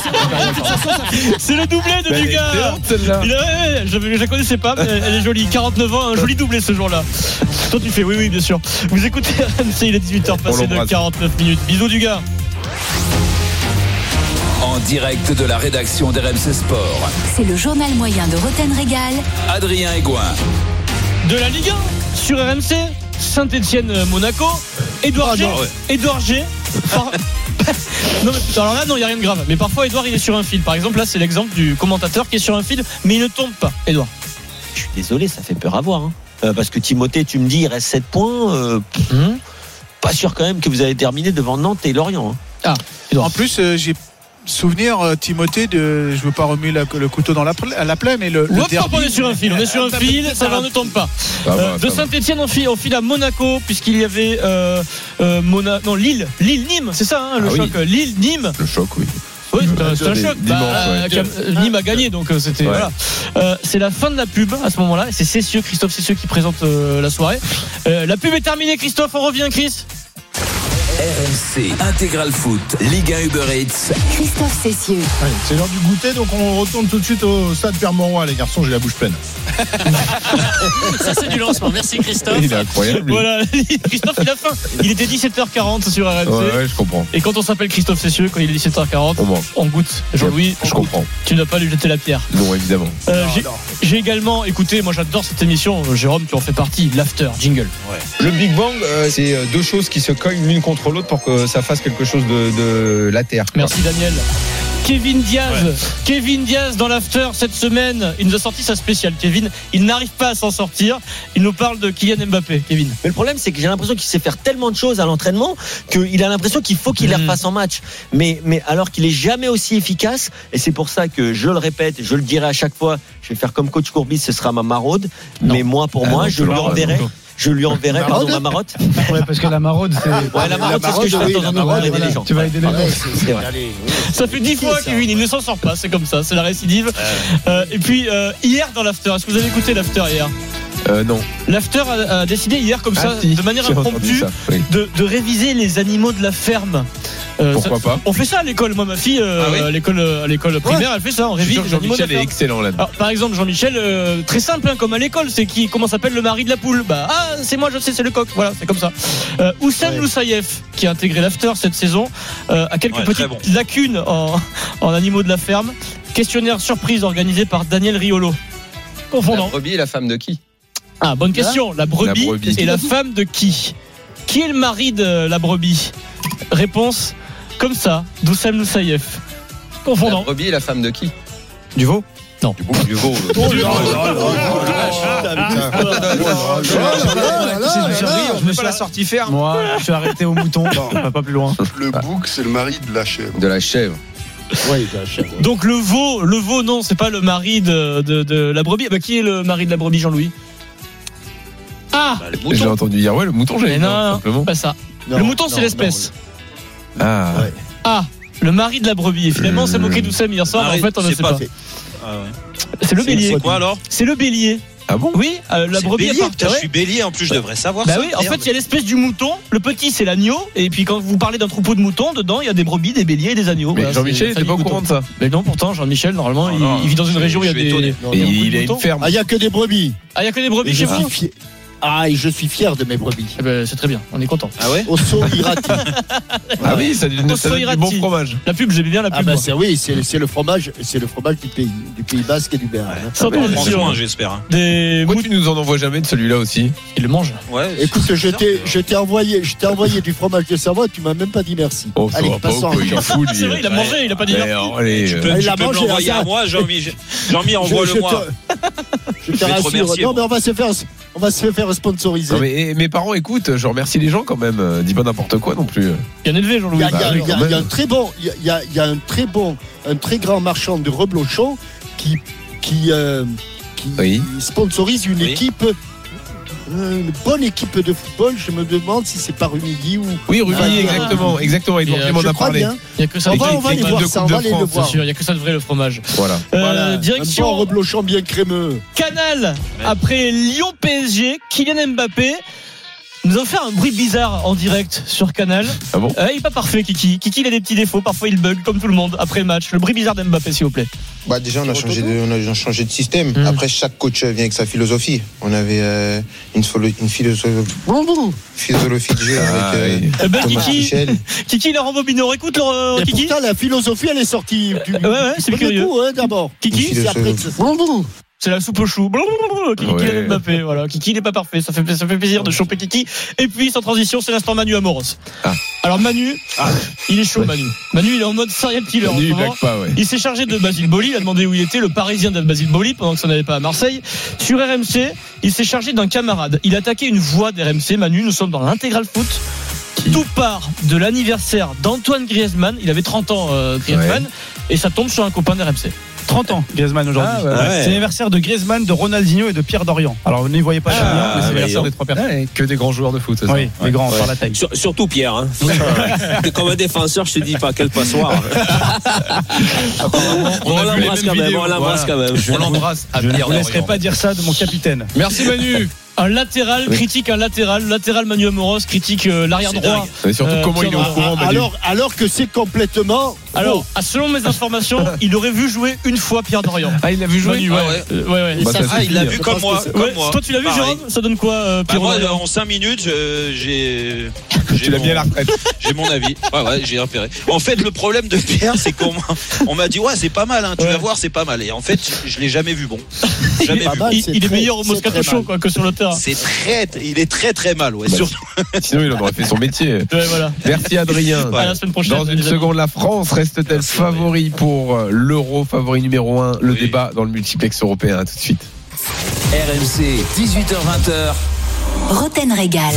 C'est le doublé de Dugas. Il a- ouais, je, je la connaissais pas, mais elle est jolie. 49 ans, un joli doublé ce jour-là. Toi, tu fais oui, oui, bien sûr. Vous écoutez RMC, il est 18h passé de l'embrasse. 49 minutes. Bisous, du gars. En direct de la rédaction d'RMC Sport. C'est le journal moyen de Roten Régal. Adrien Egoin. de la Ligue 1 sur RMC. Saint-Etienne-Monaco. Edouard Ah, G. ouais. Edouard G. par- non, mais, alors là, non, il n'y a rien de grave. Mais parfois, Edouard, il est sur un fil. Par exemple, là, c'est l'exemple du commentateur qui est sur un fil, mais il ne tombe pas. Edouard. Je suis désolé, ça fait peur à voir. hein. Euh, parce que Timothée, tu me dis, il reste 7 points. euh, pff, Hum. pas sûr quand même que vous allez terminer devant Nantes et Lorient. hein. En plus, euh, j'ai souvenir, euh, Timothée, de, je veux pas remuer la- le couteau dans la, la plaie, mais le, le Hop, derby- on est sur un fil. On est sur un Ah, fil. Ça va, on ne tombe pas. Ça Euh, de ça. Saint-Etienne, on file, on file à Monaco, puisqu'il y avait euh, euh, Mona... non, Lille. Lille-Nîmes, c'est ça, hein, le Ah choc. Lille-Nîmes. Le choc, oui. Oui, c'est un- choc. Dimanche, Bah, ouais. Euh, Nîmes a gagné, donc c'était Ouais. voilà. Euh, c'est la fin de la pub à ce moment-là. et C'est Cessieux, Christophe Cessieux qui présente euh, la soirée. Euh, la pub est terminée, Christophe. On revient, Chris. RMC Intégral Foot. Ligue 1 Uber Eats. Christophe Cessieux. C'est l'heure du goûter, donc on retourne tout de suite au stade Pierre-Mauroy, les garçons, j'ai la bouche pleine. Ça, c'est du lancement. Merci, Christophe. Il est incroyable. lui. Voilà, Christophe, il a faim. Il était 17h40 sur RMC. Ouais, ouais, je comprends. Et quand on s'appelle Christophe Cessieux, quand il est 17h40, On mange. on goûte. Jean-Louis, Je comprends. tu n'as pas lui jeter la pierre. Non, évidemment. Euh, j'ai- J'ai également écouté, moi j'adore cette émission, Jérôme, tu en fais partie, l'after, jingle. Le Big Bang, euh, c'est euh, deux choses qui se cognent l'une contre l'autre pour que ça fasse quelque chose de, de la Terre. Merci Daniel. Kevin Diaz, Kevin Diaz dans l'after cette semaine, il nous a sorti sa spéciale. Kevin, il n'arrive pas à s'en sortir. Il nous parle de Kylian Mbappé. Kevin. Mais le problème, c'est que j'ai l'impression qu'il sait faire tellement de choses à l'entraînement qu'il a l'impression qu'il faut qu'il les Mhm. refasse en match. Mais, mais alors qu'il est jamais aussi efficace, et c'est pour ça que je le répète, je le dirai à chaque fois, je vais faire comme coach Courbis, ce sera ma maraude. Mais moi, pour Ah moi, non, je tu Je lui enverrai, pardon, ma marotte. Ouais, parce que la maraude, c'est. Ouais, la marotte, c'est ce que je fais de oui, temps en temps aider les gens. Tu vas aider les gens. Ça fait dix C'est fois, ça. Kevin, il ne s'en sort pas, c'est comme ça, c'est la récidive. Euh, et puis, euh, hier dans l'after, est-ce que vous avez écouté l'after hier? Euh, non. L'after a, a décidé hier, comme ça, Ah, si, de manière impromptue, ça, oui. de, de réviser les animaux de la ferme. Euh, Pourquoi ça- pas On fait ça à l'école. Moi, ma fille, euh, Ah oui à l'école, à l'école primaire, elle fait ça. On révise sûr que les animaux de la Jean-Michel est ferme. excellent là-dedans. Alors, par exemple, Jean-Michel, euh, très simple, hein, comme à l'école, c'est qui, comment s'appelle le mari de la poule? Bah, ah, c'est moi, je sais, c'est le coq. Voilà, c'est comme ça. Euh, Oussem Ouais. Loussaïef, qui a intégré l'after cette saison, euh, a quelques Ouais, petites bon. lacunes en, en animaux de la ferme. Questionnaire surprise organisé par Daniel Riolo. La Confondant. brebis est la femme de qui? Ah, bonne question. La brebis, La brebis. et la femme de qui Qui est le mari de la brebis Réponse comme ça, d'Oussem Loussaïef. La Confondant. brebis est la femme de qui Du veau Non. Du veau. Oh Je me suis la sortie faire. Moi, je suis arrêté au mouton. Pas, pas plus loin. Le bouc, c'est le mari de la chèvre. De la chèvre. Oui, de la chèvre. Donc le veau, le veau, non, c'est pas le mari de, de, de la brebis. Bah, qui est le mari de la brebis, Jean-Louis? Ah Bah, J'ai entendu dire, ouais, le mouton, j'ai Mais non, non, pas ça. Non, le mouton, c'est l'espèce. Ah. Ouais. Ah, le mari de la brebis. Et finalement, on s'est moqué d'Oussem hier soir, mais en fait, on ne c'est sait pas- pas. Ah ouais. C'est le bélier. C'est quoi alors C'est le bélier. Ah bon Oui, euh, la brebis. bélier, putain, je suis bélier en plus, je devrais savoir Bah ça. oui, en Merde. fait, il y a l'espèce du mouton. Le petit, c'est l'agneau. Et puis, quand vous parlez d'un troupeau de moutons, dedans, il y a des brebis, des béliers et des agneaux. Mais Voilà, Jean-Michel c'est était pas au courant de ça. Mais non, pourtant, Jean-Michel, normalement, il, non, il vit dans une région où il y a des. Non, Et il y a il de a une moutons. ferme. Ah, il n'y a que des brebis. Ah, il y a que des brebis je chez vous. Ah, et je suis fier de mes brebis. Eh ben, C'est très bien, on est content. Ah ouais Osso Irati. Ah oui, ça donne ça donne du bon Irati. fromage. La pub, j'aime bien la Ah pub. bah moi. c'est oui, c'est c'est le fromage, c'est le fromage du pays, du Pays Basque et du Béarn. hein. Sans soin, j'espère. hein. Des Pourquoi moutons. tu nous en envoies jamais de celui-là aussi Il le mange. Ouais. Écoute, c'est je t'ai, je t'ai envoyé, je t'ai envoyé du fromage de Savoie, tu m'as même pas dit merci. Oh, ça Allez, va pas passons quoi, il est chose. fou, lui. C'est vrai, il a mangé, il a pas dit Mais merci. alors, allez, Tu euh, peux, Ah, il tu a peux me mangé, l'envoyer ça. à moi, Jean-Mi, Jean-Mi, Je- je envoie-le-moi. te- Je te vais te rassure. Non, moi. mais on va se faire, on va se faire sponsoriser. Non, mais et mes parents écoutent, je remercie les gens quand même. euh, Dis pas n'importe quoi non plus. Bien élevé, Il y Jean-Louis. a, il Bah y y un très bon, il y a- a, un très bon, un très grand marchand de reblochon qui, qui, euh, qui Oui. sponsorise une Oui. équipe, une bonne équipe de football. Je me demande si c'est par Rumilly ou. Oui, Ouais, exactement, exactement. Il euh, Je a crois parlé. bien. Il y a que ça. On va, on va L'équipe aller voir ça, on va voir. il y a que ça de vrai le fromage. Voilà. Euh, Voilà, un bon direction reblochon bien crémeux. Canal après Lyon PSG, Kylian Mbappé. Nous allons faire un bruit bizarre en direct sur Canal. Ah bon Euh, il est pas parfait, Kiki. Kiki, il a des petits défauts. Parfois, il bug comme tout le monde après le match. Le bruit bizarre d'Mbappé, s'il vous plaît. Bah déjà on a changé de, on a changé de système. Mm. Après chaque coach vient avec sa philosophie. On avait euh, une, philo- une philosophie, philosophie de jeu Ah, avec euh. Eh ben, Thomas Kiki, Tuchel. Kiki, Laurent Bobino. Écoute, Laurent, Et Kiki. pourtant, la philosophie, elle est sortie. Du, ouais, ouais, c'est curieux. hein, d'abord. Kiki, C'est après C'est la soupe au chou. Kiki Ouais. Mbappé. Voilà. Kiki n'est pas parfait. Ça fait, ça fait plaisir de choper Kiki. Et puis, sans transition, c'est l'instant Manu Amoros. Ah. Alors, Manu, il est chaud, Manu. Manu, il est en mode serial killer. en Lui, ce il pas, ouais. Il s'est chargé de Basile Boli. Il a demandé où il était, le parisien de Basile Boli, pendant que ça n'allait pas à Marseille. Sur RMC, il s'est chargé d'un camarade. Il a attaqué une voix d'RMC. Manu, nous sommes dans l'intégral foot. Tout part de l'anniversaire d'Antoine Griezmann. Il avait 30 ans, euh, Griezmann. Et ça tombe sur un copain d'RMC. 30 ans, Griezmann aujourd'hui. Ah, ouais. C'est l'anniversaire de Griezmann, de Ronaldinho et de Pierre Dorian. Alors, vous n'y voyez pas Ah, Julien, mais c'est l'anniversaire des trois personnes. Ouais, que des grands joueurs de foot, ça Oui, les grands, par la taille. Sur- surtout Pierre. Hein. Comme un défenseur, je te dis pas quel passoire. on On l'embrasse quand même. vidéos, On l'embrasse voilà. quand même. Je l'embrasse à Je ne laisserai pas dire ça de mon capitaine. Merci Manu. Un latéral critique un latéral. Latéral Manu Amoros critique euh, l'arrière droit. Mais surtout, Euh, comment il est au courant, Manu alors, alors que c'est complètement. Alors, selon mes informations, il aurait vu jouer une fois Pierre Dorian. Ah, il l'a vu jouer Manu, ouais. Ah ouais. Ouais, ouais. Bah, Ça- Ah, il l'a vu comme moi. comme Ouais, toi, tu l'as vu. Jérôme Ça donne quoi, euh, Bah, Pierre moi, en 5 minutes, euh, j'ai. Tu j'ai l'as à la retraite. J'ai mon avis. Ouais, ouais, j'ai repéré. En fait, le problème de Pierre, c'est qu'on m'a- on m'a dit, ouais, c'est pas mal, hein, tu Ouais. vas voir, c'est pas mal. Et en fait, je l'ai jamais vu bon. Jamais vu. mal, il, est très- meilleur au c'est Moscato Show quoi, que sur le terrain. C'est très, il est très très mal, ouais. Bah, surtout. Sinon, il aurait fait son métier. Ouais, voilà. Merci Adrien. À la semaine prochaine. Dans une seconde, la France reste-t-elle favori pour euh, l'euro, favori numéro 1 Le Oui. débat dans le multiplex européen. À tout de suite. RMC, 18h20h. Roten Régal.